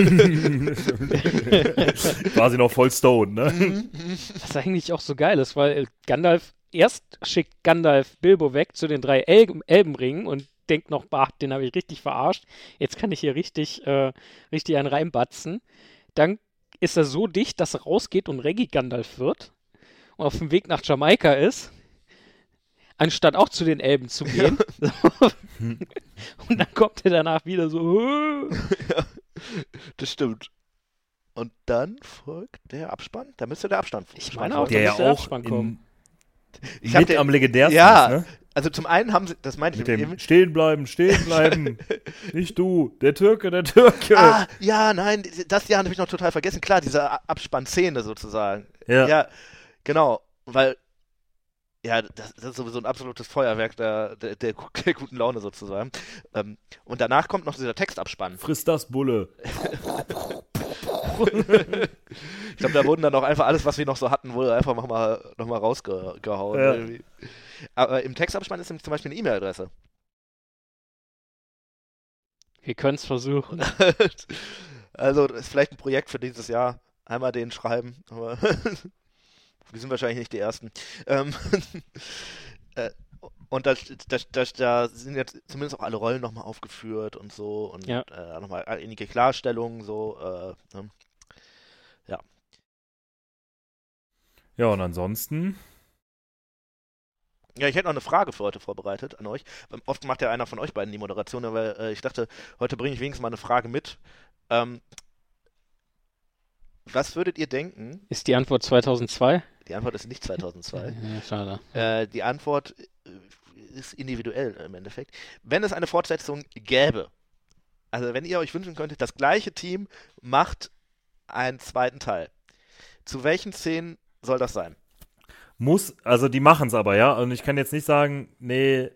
Quasi noch voll Stone, ne? Was eigentlich auch so geil ist, weil Gandalf, erst schickt Gandalf Bilbo weg zu den drei El Elbenringen und denkt noch, bah, den habe ich richtig verarscht. Jetzt kann ich hier richtig, äh, richtig einen reinbatzen. Dann ist er so dicht, dass er rausgeht und Reggie Gandalf wird und auf dem Weg nach Jamaika ist, anstatt auch zu den Elben zu gehen. (laughs) (laughs) und dann kommt er danach wieder so. (laughs) "Äh." Das stimmt. Und dann folgt der Abspann. Da müsste der Abstand Ich meine auch, Der ja der auch kommen. Ich mit den- am legendärsten Ja, ist, ne? Also zum einen haben sie, das meinte Mit ich dem eben. Stehen bleiben, stehen bleiben. Nicht du, der Türke, der Türke. Ah, ja, nein, das Jahr habe ich noch total vergessen. Klar, diese Abspannszene sozusagen. Ja. Ja, genau, weil Ja, das, das, ist sowieso ein absolutes Feuerwerk der, der, der, der guten Laune sozusagen. Ähm, und danach kommt noch dieser Textabspann. Friss das Bulle. ich glaube, da wurden dann auch einfach alles, was wir noch so hatten, wurde einfach nochmal noch mal rausgehauen. Ja. Aber im Textabspann ist nämlich zum Beispiel eine E-Mail-Adresse. Wir können es versuchen. (laughs) also, das ist vielleicht ein Projekt für dieses Jahr. Einmal den schreiben, aber (laughs) wir sind wahrscheinlich nicht die Ersten. Ähm, (laughs) äh, und da, da, da, da, sind jetzt zumindest auch alle Rollen nochmal aufgeführt und so und ja. äh, nochmal einige Klarstellungen so. Äh, ne? Ja. Ja, und ansonsten ja, ich hätte noch eine Frage für heute vorbereitet an euch. Ähm, oft macht ja einer von euch beiden die Moderation, aber äh, ich dachte, heute bringe ich wenigstens mal eine Frage mit. Ähm, was würdet ihr denken? Ist die Antwort 2002? Die Antwort ist nicht 2002. Ja, schade. Äh, die Antwort äh, ist individuell im Endeffekt. Wenn es eine Fortsetzung gäbe, also wenn ihr euch wünschen könntet, das gleiche Team macht einen zweiten Teil, zu welchen Szenen soll das sein? muss, also die machen es aber, ja. Und ich kann jetzt nicht sagen, nee,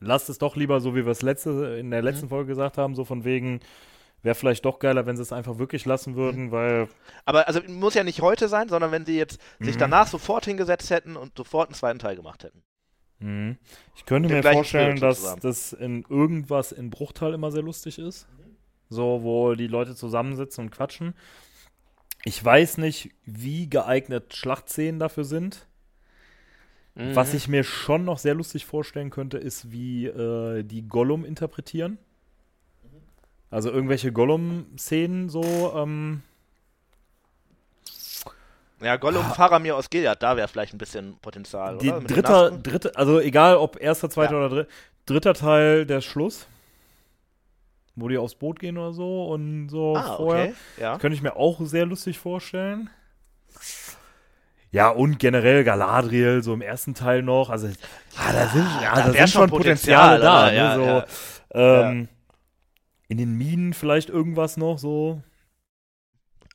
lasst es doch lieber so, wie wir es letzte, in der letzten mhm. Folge gesagt haben, so von wegen, wäre vielleicht doch geiler, wenn sie es einfach wirklich lassen würden, mhm. weil. Aber also muss ja nicht heute sein, sondern wenn sie jetzt mhm. sich danach sofort hingesetzt hätten und sofort einen zweiten Teil gemacht hätten. Mhm. Ich könnte mir vorstellen, dass das in irgendwas in Bruchtal immer sehr lustig ist. So, wo die Leute zusammensitzen und quatschen. Ich weiß nicht, wie geeignet Schlachtszenen dafür sind. Mhm. Was ich mir schon noch sehr lustig vorstellen könnte, ist, wie äh, die Gollum interpretieren. Also irgendwelche Gollum-Szenen so. Ähm ja, Gollum, ah. Faramir aus Gilead, da wäre vielleicht ein bisschen Potenzial, die oder? dritter, dritte, also egal ob erster, zweiter ja. oder dritter, dritter Teil der Schluss, wo die aufs Boot gehen oder so und so ah, vorher. Okay. Ja. Könnte ich mir auch sehr lustig vorstellen. Ja, und generell Galadriel, so im ersten Teil noch. Also, ah, da sind, ja, da, da sind schon Potenziale, Potenziale da. Ne, ja, so, ja. Ähm, in den Minen vielleicht irgendwas noch so.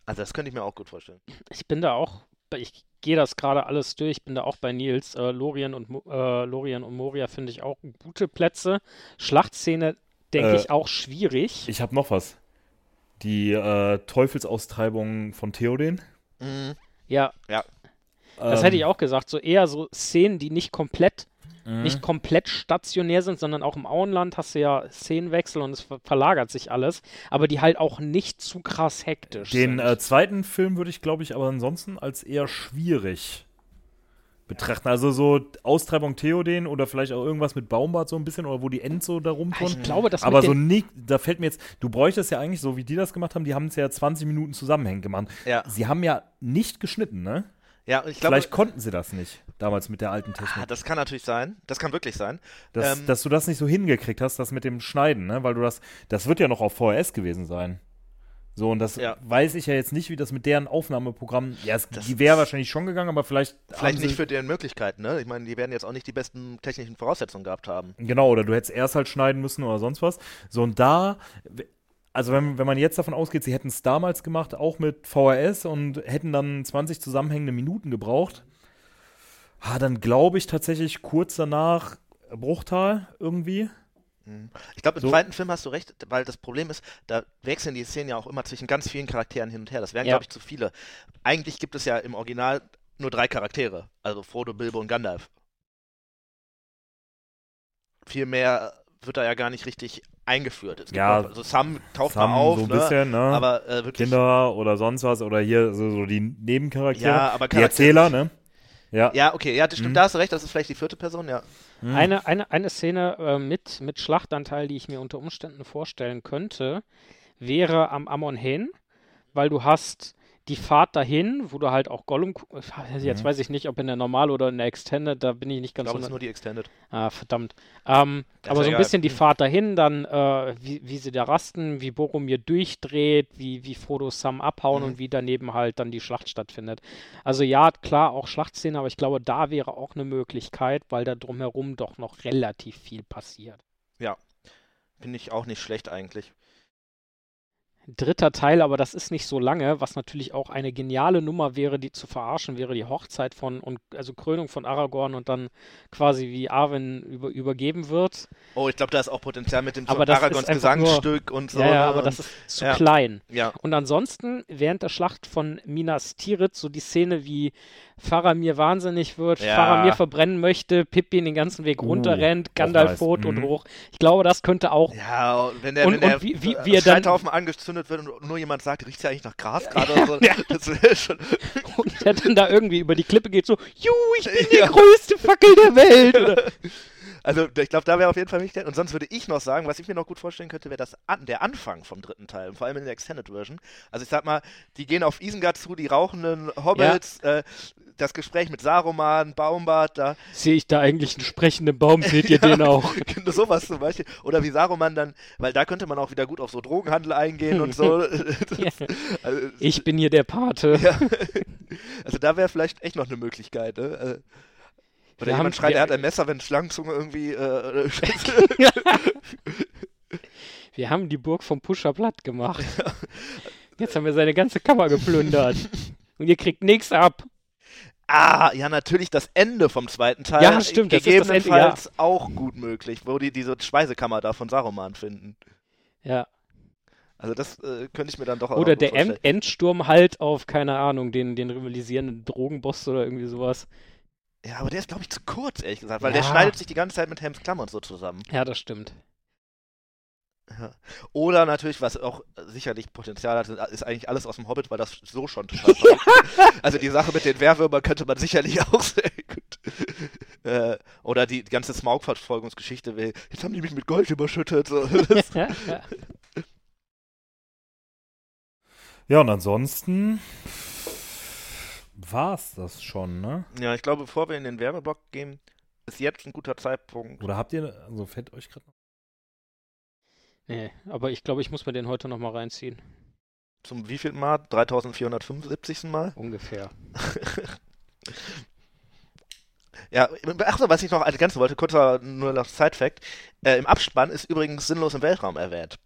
Also, das könnte ich mir auch gut vorstellen. Ich bin da auch, ich gehe das gerade alles durch, ich bin da auch bei Nils. Äh, Lorien, und, äh, Lorien und Moria finde ich auch gute Plätze. Schlachtszene denke äh, ich auch schwierig. Ich habe noch was. Die äh, Teufelsaustreibung von Theoden. Mhm. Ja. Ja. Das ähm, hätte ich ähm. auch gesagt. So eher so Szenen, die nicht komplett, mhm. nicht komplett stationär sind, sondern auch im Auenland hast du ja Szenenwechsel und es verlagert sich alles, aber die halt auch nicht zu krass hektisch Den äh, zweiten Film würde ich, glaube ich, aber ansonsten als eher schwierig betrachten. Also so Austreibung Theoden oder vielleicht auch irgendwas mit Baumbart so ein bisschen oder wo die End so da rumtun. Ich glaube, das Aber so nicht, da fällt mir jetzt, du bräuchtest ja eigentlich, so wie die das gemacht haben, die haben es ja 20 Minuten zusammenhängend gemacht. Ja. Sie haben ja nicht geschnitten, ne? Ja, ich glaube, Vielleicht konnten sie das nicht, damals mit der alten Technik. Ah, das kann natürlich sein. Das kann wirklich sein. Dass, ähm, dass du das nicht so hingekriegt hast, das mit dem Schneiden, ne? Weil du das, das wird ja noch auf VHS gewesen sein. So, und das ja. weiß ich ja jetzt nicht, wie das mit deren Aufnahmeprogramm. Ja, es, die wäre wahrscheinlich schon gegangen, aber vielleicht. Vielleicht nicht für deren Möglichkeiten, ne? Ich meine, die werden jetzt auch nicht die besten technischen Voraussetzungen gehabt haben. Genau, oder du hättest erst halt schneiden müssen oder sonst was. So, und da also wenn, wenn man jetzt davon ausgeht, sie hätten es damals gemacht, auch mit VHS und hätten dann 20 zusammenhängende Minuten gebraucht, ah, dann glaube ich tatsächlich kurz danach Bruchtal irgendwie. Mhm. Ich glaube, im so. zweiten Film hast du recht, weil das Problem ist, da wechseln die Szenen ja auch immer zwischen ganz vielen Charakteren hin und her. Das wären, ja. glaube ich, zu viele. Eigentlich gibt es ja im Original nur drei Charaktere, also Frodo, Bilbo und Gandalf. Viel mehr wird da ja gar nicht richtig eingeführt. Es ja, auch, also Sam taucht Sam mal auf, so ein ne? bisschen, ne? aber äh, wirklich Kinder oder sonst was oder hier so, so die Nebencharaktere, ja, aber die Erzähler, ne? Ja. ja, okay, ja, das stimmt, mhm. da hast du recht, das ist vielleicht die vierte Person, ja. Mhm. Eine, eine, eine Szene äh, mit, mit Schlachtanteil, die ich mir unter Umständen vorstellen könnte, wäre am Amon Hen, weil du hast die Fahrt dahin, wo du halt auch Gollum, jetzt mhm. weiß ich nicht, ob in der Normal oder in der Extended, da bin ich nicht ganz Ich glaube, es ist nur die Extended. Ah, verdammt. Ähm, aber so ein bisschen die Fahrt dahin, dann äh, wie, wie sie da rasten, wie Boromir durchdreht, wie, wie Frodo Sam abhauen mhm. und wie daneben halt dann die Schlacht stattfindet. Also ja, klar, auch Schlachtszene, aber ich glaube, da wäre auch eine Möglichkeit, weil da drumherum doch noch relativ viel passiert. Ja, finde ich auch nicht schlecht eigentlich. Dritter Teil, aber das ist nicht so lange, was natürlich auch eine geniale Nummer wäre, die zu verarschen wäre, die Hochzeit von und also Krönung von Aragorn und dann quasi wie Arwen über, übergeben wird. Oh, ich glaube, da ist auch Potenzial mit dem Aber das Aragons Gesangsstück und so. ja, ja, ne? aber das Und- ist zu ja. klein. ja. Und ansonsten während der Schlacht von Minas Tirith so die Szene, wie Faramir wahnsinnig wird, Ja. Faramir verbrennen möchte, Pippin den ganzen Weg Uh, runterrennt, auch Gandalf nice. tot und Mhm. hoch. Ich glaube, das könnte auch Ja, und wenn der, Und- wenn der und wie- wie- wie er dann- angezündet wird und nur jemand sagt, riecht ja eigentlich nach Gras (laughs) gerade oder so, das wäre schon. (laughs) und der dann da irgendwie über die Klippe geht so, Juhu, ich bin (laughs) Ja. die größte Fackel der Welt. Oder, Also ich glaube, da wäre auf jeden Fall wichtig. Und sonst würde ich noch sagen, was ich mir noch gut vorstellen könnte, wäre das an, der Anfang vom dritten Teil, vor allem in der Extended Version. Also ich sag mal, die gehen auf Isengard zu, die rauchenden Hobbits, äh, das Gespräch mit Saruman, Baumbart, da Sehe ich da eigentlich einen sprechenden Baum? Seht ihr (laughs) Ja. den auch? (laughs) Genau, sowas zum Beispiel. Oder wie Saruman dann, weil da könnte man auch wieder gut auf so Drogenhandel eingehen und so. (laughs) Also, Ich bin hier der Pate. ja. Also da wäre vielleicht echt noch eine Möglichkeit, ne? Äh, Oder Wir jemand haben- schreit, wir- er hat ein Messer, wenn Schlangenzunge irgendwie. Äh, (laughs) Wir haben die Burg vom Pusher platt gemacht. (laughs) Jetzt haben wir seine ganze Kammer geplündert. (laughs) Und ihr kriegt nichts ab. ah, ja, natürlich das Ende vom zweiten Teil. Ja, stimmt, das ist das Ende, Gegebenenfalls auch gut möglich, wo die diese Speisekammer da von Saruman finden. Ja. Also das äh, könnte ich mir dann doch auch Oder der. End Endsturm halt auf, keine Ahnung, den, den rivalisierenden Drogenboss oder irgendwie sowas. Ja, aber der ist, glaube ich, zu kurz, ehrlich gesagt, weil der Ja. schneidet sich die ganze Zeit mit Helms Klammern so zusammen. Ja, das stimmt. Ja. Oder natürlich, was auch sicherlich Potenzial hat, ist eigentlich alles aus dem Hobbit, weil das so schon total. (laughs) Also die Sache mit den Wehrwürmern könnte man sicherlich (laughs) auch sehr gut. Äh, oder die ganze Smaug-Verfolgungsgeschichte, jetzt haben die mich mit Gold überschüttet. So. (laughs) Ja. Ja, und ansonsten war's das schon, ne? ja, ich glaube, bevor wir in den Werbeblock gehen, ist jetzt ein guter Zeitpunkt. Oder habt ihr, also fällt euch gerade noch? Nee, aber ich glaube, ich muss mir den heute nochmal reinziehen. Zum wievielten Mal? 3475. Mal? Ungefähr. (laughs) Ja, achso, was ich noch ergänzen wollte, kurzer nur noch Side-Fact. Äh, Im Abspann ist übrigens sinnlos im Weltraum erwähnt.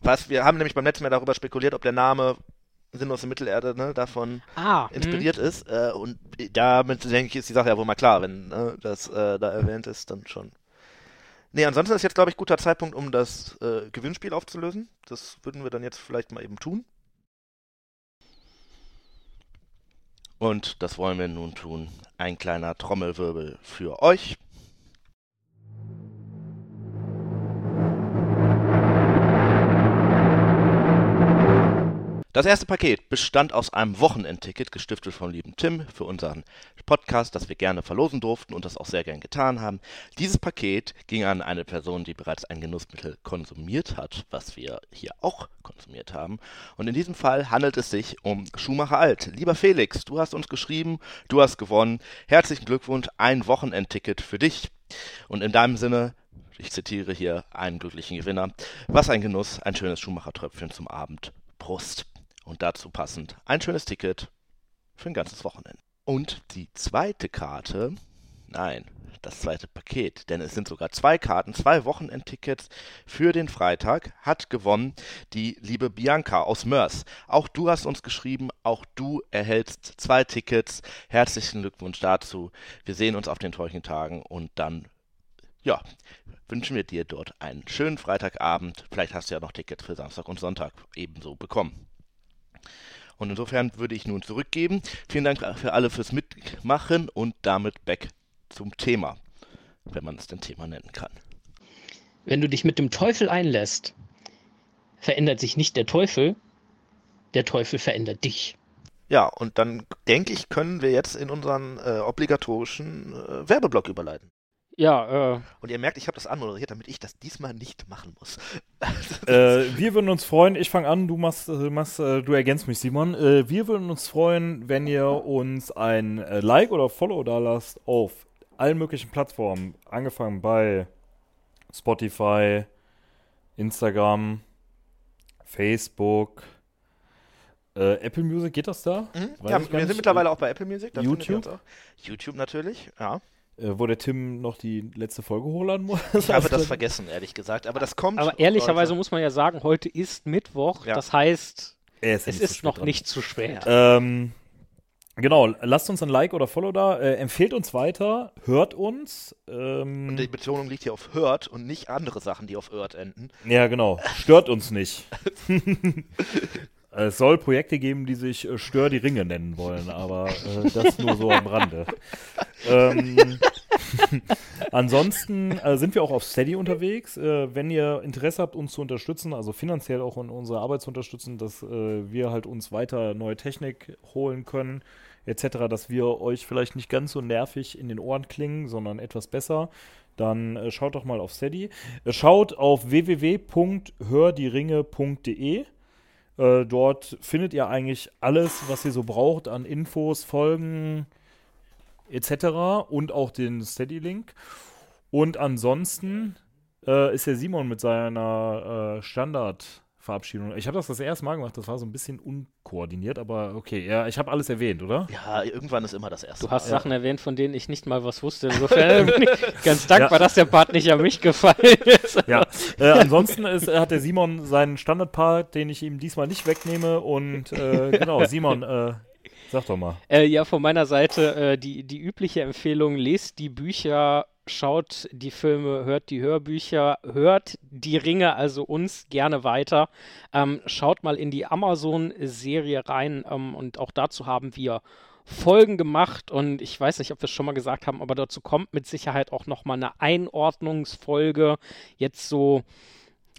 Was, wir haben nämlich beim letzten Mal darüber spekuliert, ob der Name sinnlose Mittelerde ne, davon Ah, inspiriert ist. Äh, und damit, denke ich, ist die Sache ja wohl mal klar, wenn ne, das äh, da erwähnt ist, dann schon. Nee, ansonsten ist jetzt, glaube ich, guter Zeitpunkt, um das äh, Gewinnspiel aufzulösen. Das würden wir dann jetzt vielleicht mal eben tun. Und das wollen wir nun tun. Ein kleiner Trommelwirbel für euch. Das erste Paket bestand aus einem Wochenendticket, gestiftet von lieben Tim für unseren Podcast, das wir gerne verlosen durften und das auch sehr gern getan haben. Dieses Paket ging an eine Person, die bereits ein Genussmittel konsumiert hat, was wir hier auch konsumiert haben. Und in diesem Fall handelt es sich um Schumacher Alt. Lieber Felix, du hast uns geschrieben, du hast gewonnen. Herzlichen Glückwunsch, ein Wochenendticket für dich. Und in deinem Sinne, ich zitiere hier einen glücklichen Gewinner, was ein Genuss, ein schönes Schumacher-Tröpfchen zum Abend. Prost. Und dazu passend ein schönes Ticket für ein ganzes Wochenende. Und die zweite Karte, nein, das zweite Paket, denn es sind sogar zwei Karten, zwei Wochenendtickets für den Freitag, hat gewonnen die liebe Bianca aus Mörs. Auch du hast uns geschrieben, auch du erhältst zwei Tickets. Herzlichen Glückwunsch dazu. Wir sehen uns auf den Tagen und dann, ja, wünschen wir dir dort einen schönen Freitagabend. Vielleicht hast du ja noch Tickets für Samstag und Sonntag ebenso bekommen. Und insofern würde ich nun zurückgeben. Vielen Dank für alle fürs Mitmachen und damit back zum Thema, wenn man es denn Thema nennen kann. Wenn du dich mit dem Teufel einlässt, verändert sich nicht der Teufel, der Teufel verändert dich. Ja, und dann denke ich, können wir jetzt in unseren äh, obligatorischen äh, Werbeblock überleiten. Ja, äh, Und ihr merkt, ich habe das anmoderiert, damit ich das diesmal nicht machen muss. (laughs) Äh, wir würden uns freuen, ich fange an, du machst, äh, machst äh, du ergänzt mich, Simon. Äh, wir würden uns freuen, wenn ihr uns ein äh, Like oder Follow da lasst auf allen möglichen Plattformen, angefangen bei Spotify, Instagram, Facebook, äh, Apple Music, geht das da? Mhm. Ja, wir nicht. sind mittlerweile auch bei Apple Music. YouTube? YouTube natürlich, ja. Äh, wo der Tim noch die letzte Folge hochladen muss. Ich habe das (laughs) vergessen, ehrlich gesagt. Aber das kommt. Aber ehrlicherweise muss man ja sagen, heute ist Mittwoch. Ja. Das heißt, Es es ist noch nicht zu spät. Ähm, genau, lasst uns ein Like oder Follow da, äh, empfehlt uns weiter, hört uns. Ähm, Und die Betonung liegt hier auf hört und nicht andere Sachen, die auf hört enden. ja, genau, stört uns nicht. (laughs) (laughs) es soll Projekte geben, die sich äh, Stör die Ringe nennen wollen, aber äh, das nur so am Rande. (laughs) ähm, (laughs) ansonsten äh, sind wir auch auf Steady unterwegs. Äh, wenn ihr Interesse habt, uns zu unterstützen, also finanziell auch in unsere Arbeit zu unterstützen, dass äh, wir halt uns weiter neue Technik holen können, etc., dass wir euch vielleicht nicht ganz so nervig in den Ohren klingen, sondern etwas besser, dann äh, schaut doch mal auf Steady. Äh, schaut auf www.hördieringe.de. Äh, dort findet ihr eigentlich alles, was ihr so braucht an Infos, Folgen etc. und auch den Steady-Link. Und ansonsten äh, ist der Simon mit seiner äh, Standardverabschiedung. Ich habe das das erste Mal gemacht, das war so ein bisschen unkoordiniert, aber okay, ja, ich habe alles erwähnt, oder? Ja, irgendwann ist immer das erste. Du hast Mal. Sachen erwähnt, von denen ich nicht mal was wusste. Insofern bin (laughs) ich (laughs) ganz dankbar, dass der Part nicht an mich gefallen ist. Ja, äh, ansonsten ist, äh, hat der Simon seinen Standardpart, den ich ihm diesmal nicht wegnehme. Und äh, genau, Simon, äh, sag doch mal. Äh, ja, von meiner Seite äh, die, die übliche Empfehlung, lest die Bücher, schaut die Filme, hört die Hörbücher, hört die Ringe, also uns gerne weiter. Ähm, schaut mal in die Amazon-Serie rein ähm, und auch dazu haben wir Folgen gemacht und ich weiß nicht, ob wir es schon mal gesagt haben, aber dazu kommt mit Sicherheit auch noch mal eine Einordnungsfolge. Jetzt so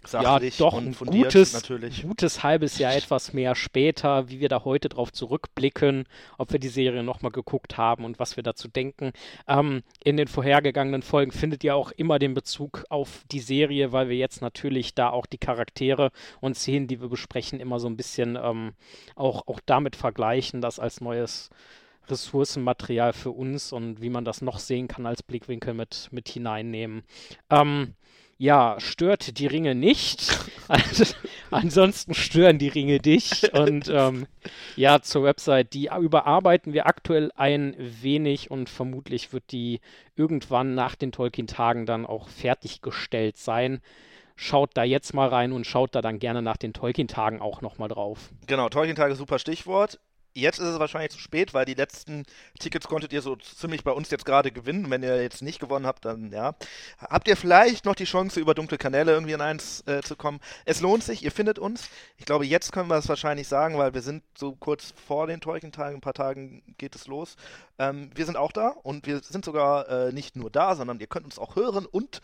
Sachlich ja, doch und ein fundiert gutes, natürlich. gutes halbes Jahr (laughs) etwas mehr später, wie wir da heute drauf zurückblicken, ob wir die Serie nochmal geguckt haben und was wir dazu denken. Ähm, in den vorhergegangenen Folgen findet ihr auch immer den Bezug auf die Serie, weil wir jetzt natürlich da auch die Charaktere und Szenen, die wir besprechen, immer so ein bisschen ähm, auch, auch damit vergleichen, das als neues Ressourcenmaterial für uns und wie man das noch sehen kann als Blickwinkel mit, mit hineinnehmen. Ähm, ja, stört die Ringe nicht. (laughs) Also, ansonsten stören die Ringe dich. Und (laughs) ähm, ja, zur Website, die überarbeiten wir aktuell ein wenig und vermutlich wird die irgendwann nach den Tolkien-Tagen dann auch fertiggestellt sein. Schaut da jetzt mal rein und schaut da dann gerne nach den Tolkien-Tagen auch nochmal drauf. Genau, Tolkien-Tage, super Stichwort. Jetzt ist es wahrscheinlich zu spät, weil die letzten Tickets konntet ihr so ziemlich bei uns jetzt gerade gewinnen. Wenn ihr jetzt nicht gewonnen habt, dann ja. Habt ihr vielleicht noch die Chance, über dunkle Kanäle irgendwie in eins äh, zu kommen? Es lohnt sich, ihr findet uns. Ich glaube, jetzt können wir es wahrscheinlich sagen, weil wir sind so kurz vor den Tolkien-Tagen, ein paar Tagen geht es los. Ähm, wir sind auch da und wir sind sogar äh, nicht nur da, sondern ihr könnt uns auch hören und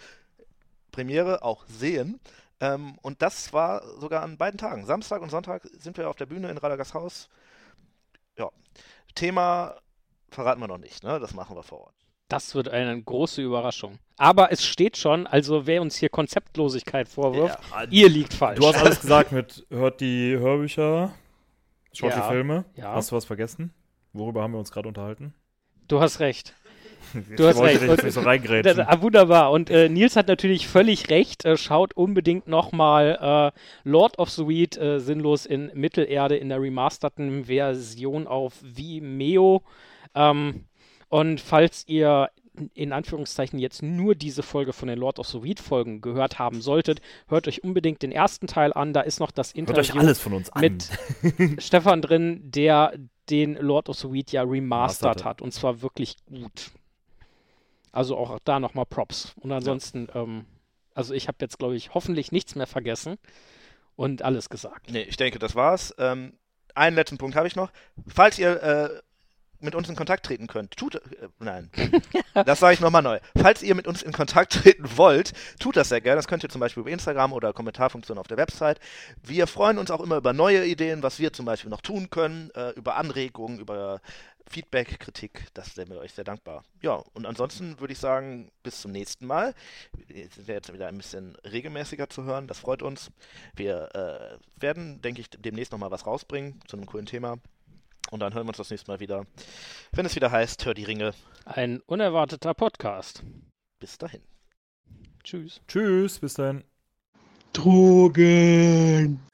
Premiere auch sehen. Ähm, und das war sogar an beiden Tagen. Samstag und Sonntag sind wir auf der Bühne in Radagast Haus. Ja. Thema verraten wir noch nicht, ne? Das machen wir vor Ort. Das wird eine große Überraschung. Aber es steht schon, also wer uns hier Konzeptlosigkeit vorwirft, ihr liegt falsch. Du hast alles (laughs) gesagt mit hört die Hörbücher, schaut Ja, die Filme. ja. Hast du was vergessen? Worüber haben wir uns gerade unterhalten? Du hast recht. (laughs) Du hast recht. Nicht so. Das, ah, wunderbar. Und äh, Nils hat natürlich völlig recht. Äh, schaut unbedingt nochmal äh, Lord of the Weed äh, sinnlos in Mittelerde in der remasterten Version auf Vimeo. Ähm, und falls ihr in Anführungszeichen jetzt nur diese Folge von den Lord of the Weed Folgen gehört haben solltet, hört euch unbedingt den ersten Teil an. Da ist noch das Hört Interview euch alles von uns an. mit (laughs) Stefan drin, der den Lord of the Weed ja Remastert hat. Und zwar wirklich gut. Also auch da nochmal Props. Und ansonsten, ähm, also ich habe jetzt, glaube ich, hoffentlich nichts mehr vergessen und alles gesagt. Nee, ich denke, das war's. Ähm, einen letzten Punkt habe ich noch. Falls ihr äh, mit uns in Kontakt treten könnt, tut äh, nein, (laughs) das sage ich nochmal neu. Falls ihr mit uns in Kontakt treten wollt, tut das sehr gerne. Das könnt ihr zum Beispiel über Instagram oder Kommentarfunktion auf der Website. Wir freuen uns auch immer über neue Ideen, was wir zum Beispiel noch tun können, äh, über Anregungen, über Feedback, Kritik. Das wären wir euch sehr dankbar. Ja, und ansonsten würde ich sagen, bis zum nächsten Mal. Wir sind ja jetzt wieder ein bisschen regelmäßiger zu hören. Das freut uns. Wir äh, werden, denke ich, demnächst nochmal was rausbringen zu einem coolen Thema. Und dann hören wir uns das nächste Mal wieder, wenn es wieder heißt, hör die Ringe. Ein unerwarteter Podcast. Bis dahin. Tschüss. Tschüss, bis dahin. Drogen.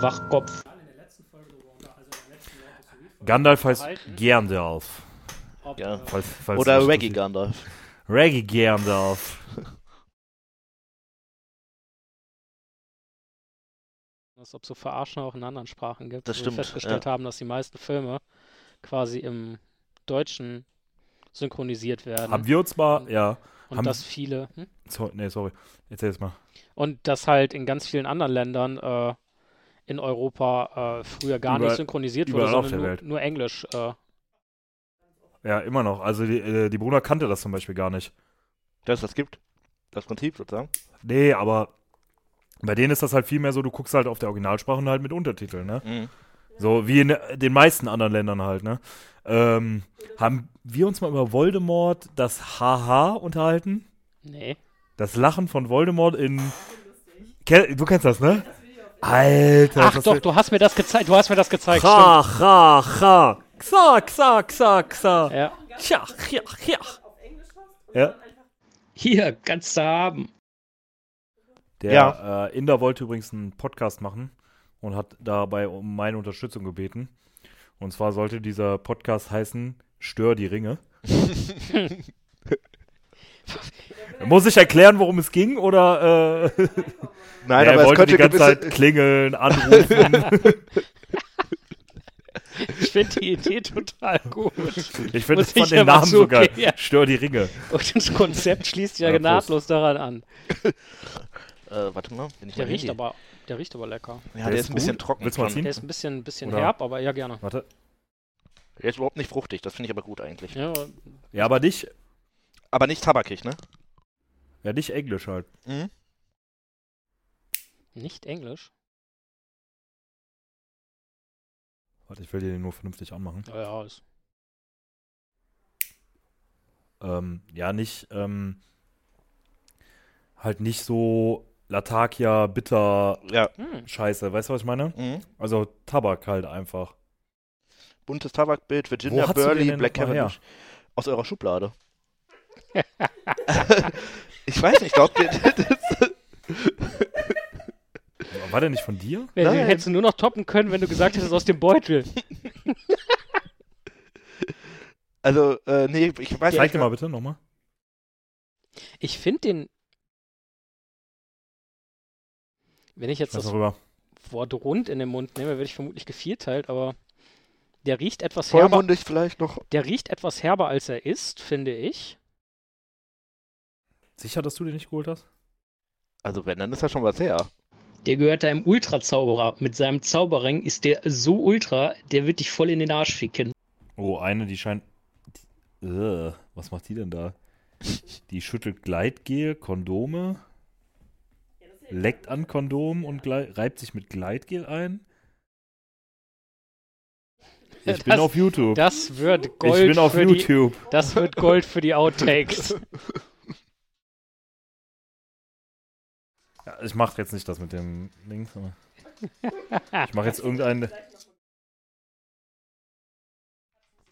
Wachkopf. Gandalf heißt. Ob, Ja. Falls, falls Oder interessiert. Gandalf. Reggae Gandalf. dass ob so Verarschen auch in anderen Sprachen gibt. Das stimmt, wir festgestellt ja. haben, dass die meisten Filme quasi im Deutschen synchronisiert werden. Haben wir uns mal, ja. und haben- dass viele. Hm? So, nee, sorry. Erzähl es mal. Und dass halt in ganz vielen anderen Ländern äh, in Europa äh, früher gar Überall- nicht synchronisiert wurde, sondern der nur, nur Englisch. Äh, Ja, immer noch. Also die, äh, die Bruna kannte das zum Beispiel gar nicht. Dass es das gibt. Das Prinzip sozusagen. Nee, aber bei denen ist das halt viel mehr so, du guckst halt auf der Originalsprache und halt mit Untertiteln, ne? Mhm. So wie in den meisten anderen Ländern halt, ne? Ähm, haben wir uns mal über Voldemort das Haha unterhalten? nee. Das Lachen von Voldemort in. Ken du kennst das, ne? Alter, Ach doch, du hast mir das gezeigt. Du hast mir das gezeigt. Ha, ha, ha. Xa, xa, xa, xa. Ja. Tja, ja, ja. Ja. Hier, kannst du haben. Der Ja. äh, Inder wollte übrigens einen Podcast machen und hat dabei um meine Unterstützung gebeten. Und zwar sollte dieser Podcast heißen Stör die Ringe. (laughs) Muss ich erklären, worum es ging? Oder äh, Nein, er aber es wollte könnte die ganze Zeit klingeln, anrufen. (laughs) Ich finde die Idee total gut. ich finde das von ja mal Namen so geil. zugeben, ja. Stör die Ringe. Und das Konzept schließt ja, Ja, nahtlos daran an. Äh, warte mal, bin ich Der mal riecht aber, der riecht aber lecker. Ja, Der der, ist ist ein bisschen trocken. Willst du mal ziehen? Der ist ein bisschen, bisschen Oder- herb, aber ja, gerne. Warte. Der ist überhaupt nicht fruchtig, das finde ich aber gut eigentlich. Ja, Ja, aber nicht, Aber nicht tabakig, ne? Ja, nicht Englisch halt. Mhm. nicht Englisch. Warte, ich will dir den nur vernünftig anmachen. Ja, ja, ist, Ähm, ja, nicht, ähm, halt nicht so Latakia, bitter, Ja. hm. Scheiße. Weißt du, was ich meine? Mhm. Also Tabak halt einfach. Buntes Tabakbild, Virginia Burley, Black? Cavendish. Aus eurer Schublade. (laughs) (laughs) ich weiß nicht, glaubt ihr, (laughs) War der nicht von dir? Ja, den hättest du nur noch toppen können, wenn du gesagt hättest aus dem Beutel. (laughs) Also, äh, nee, ich weiß Zeig nicht. dir mal bitte nochmal. Ich finde den. Wenn ich jetzt Lass das rüber. Wort rund in den Mund nehme, werde ich vermutlich gevierteilt, aber der riecht etwas herber. Vollmundig vielleicht noch. Der riecht etwas herber, als er ist, finde ich. Sicher, dass du den nicht geholt hast? Also, wenn, dann ist das schon was her. Der gehört einem Ultra-Zauberer. Mit seinem Zauberring ist der so ultra, der wird dich voll in den Arsch ficken. Oh, eine, die scheint. Äh, was macht die denn da? Die schüttelt Gleitgel, Kondome, leckt an Kondom und reibt sich mit Gleitgel ein. Ich bin Das- auf YouTube. Das wird Gold ich bin auf für die, YouTube. Das wird Gold für die Outtakes. (laughs) ich mach jetzt nicht das mit dem Links, aber ich mache jetzt irgendeinen.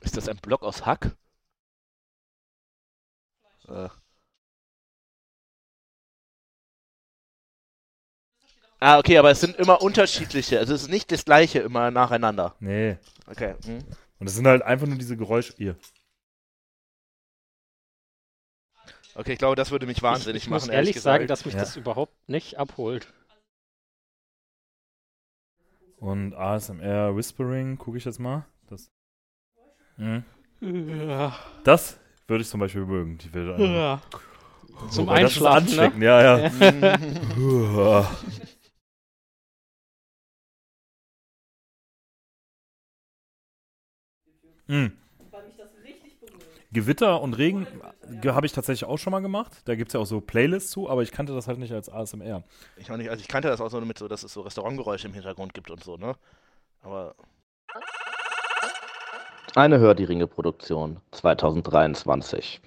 Ist das ein Block aus Hack? Äh. Ah, okay, aber es sind immer unterschiedliche. Also es ist nicht das gleiche immer nacheinander. Nee. Okay. Hm. Und es sind halt einfach nur diese Geräusche. Hier. Okay, ich glaube, das würde mich wahnsinnig ich, ich machen, muss ehrlich sagen, gesagt. dass mich Ja. das überhaupt nicht abholt. Und ASMR Whispering, gucke ich jetzt mal. Das, mhm. Ja. das würde ich zum Beispiel mögen. Die will Ja. Zum Wobei, das ist Einschlafen, ne? ansteckend, ja, ja. Mhm. (laughs) Gewitter und Regen ge- habe ich tatsächlich auch schon mal gemacht. Da gibt es ja auch so Playlists zu, aber ich kannte das halt nicht als ASMR. Ich meine, also ich kannte das auch so mit so, dass es so Restaurantgeräusche im Hintergrund gibt und so, ne? Aber Eine Hör die Ringe Produktion 2023.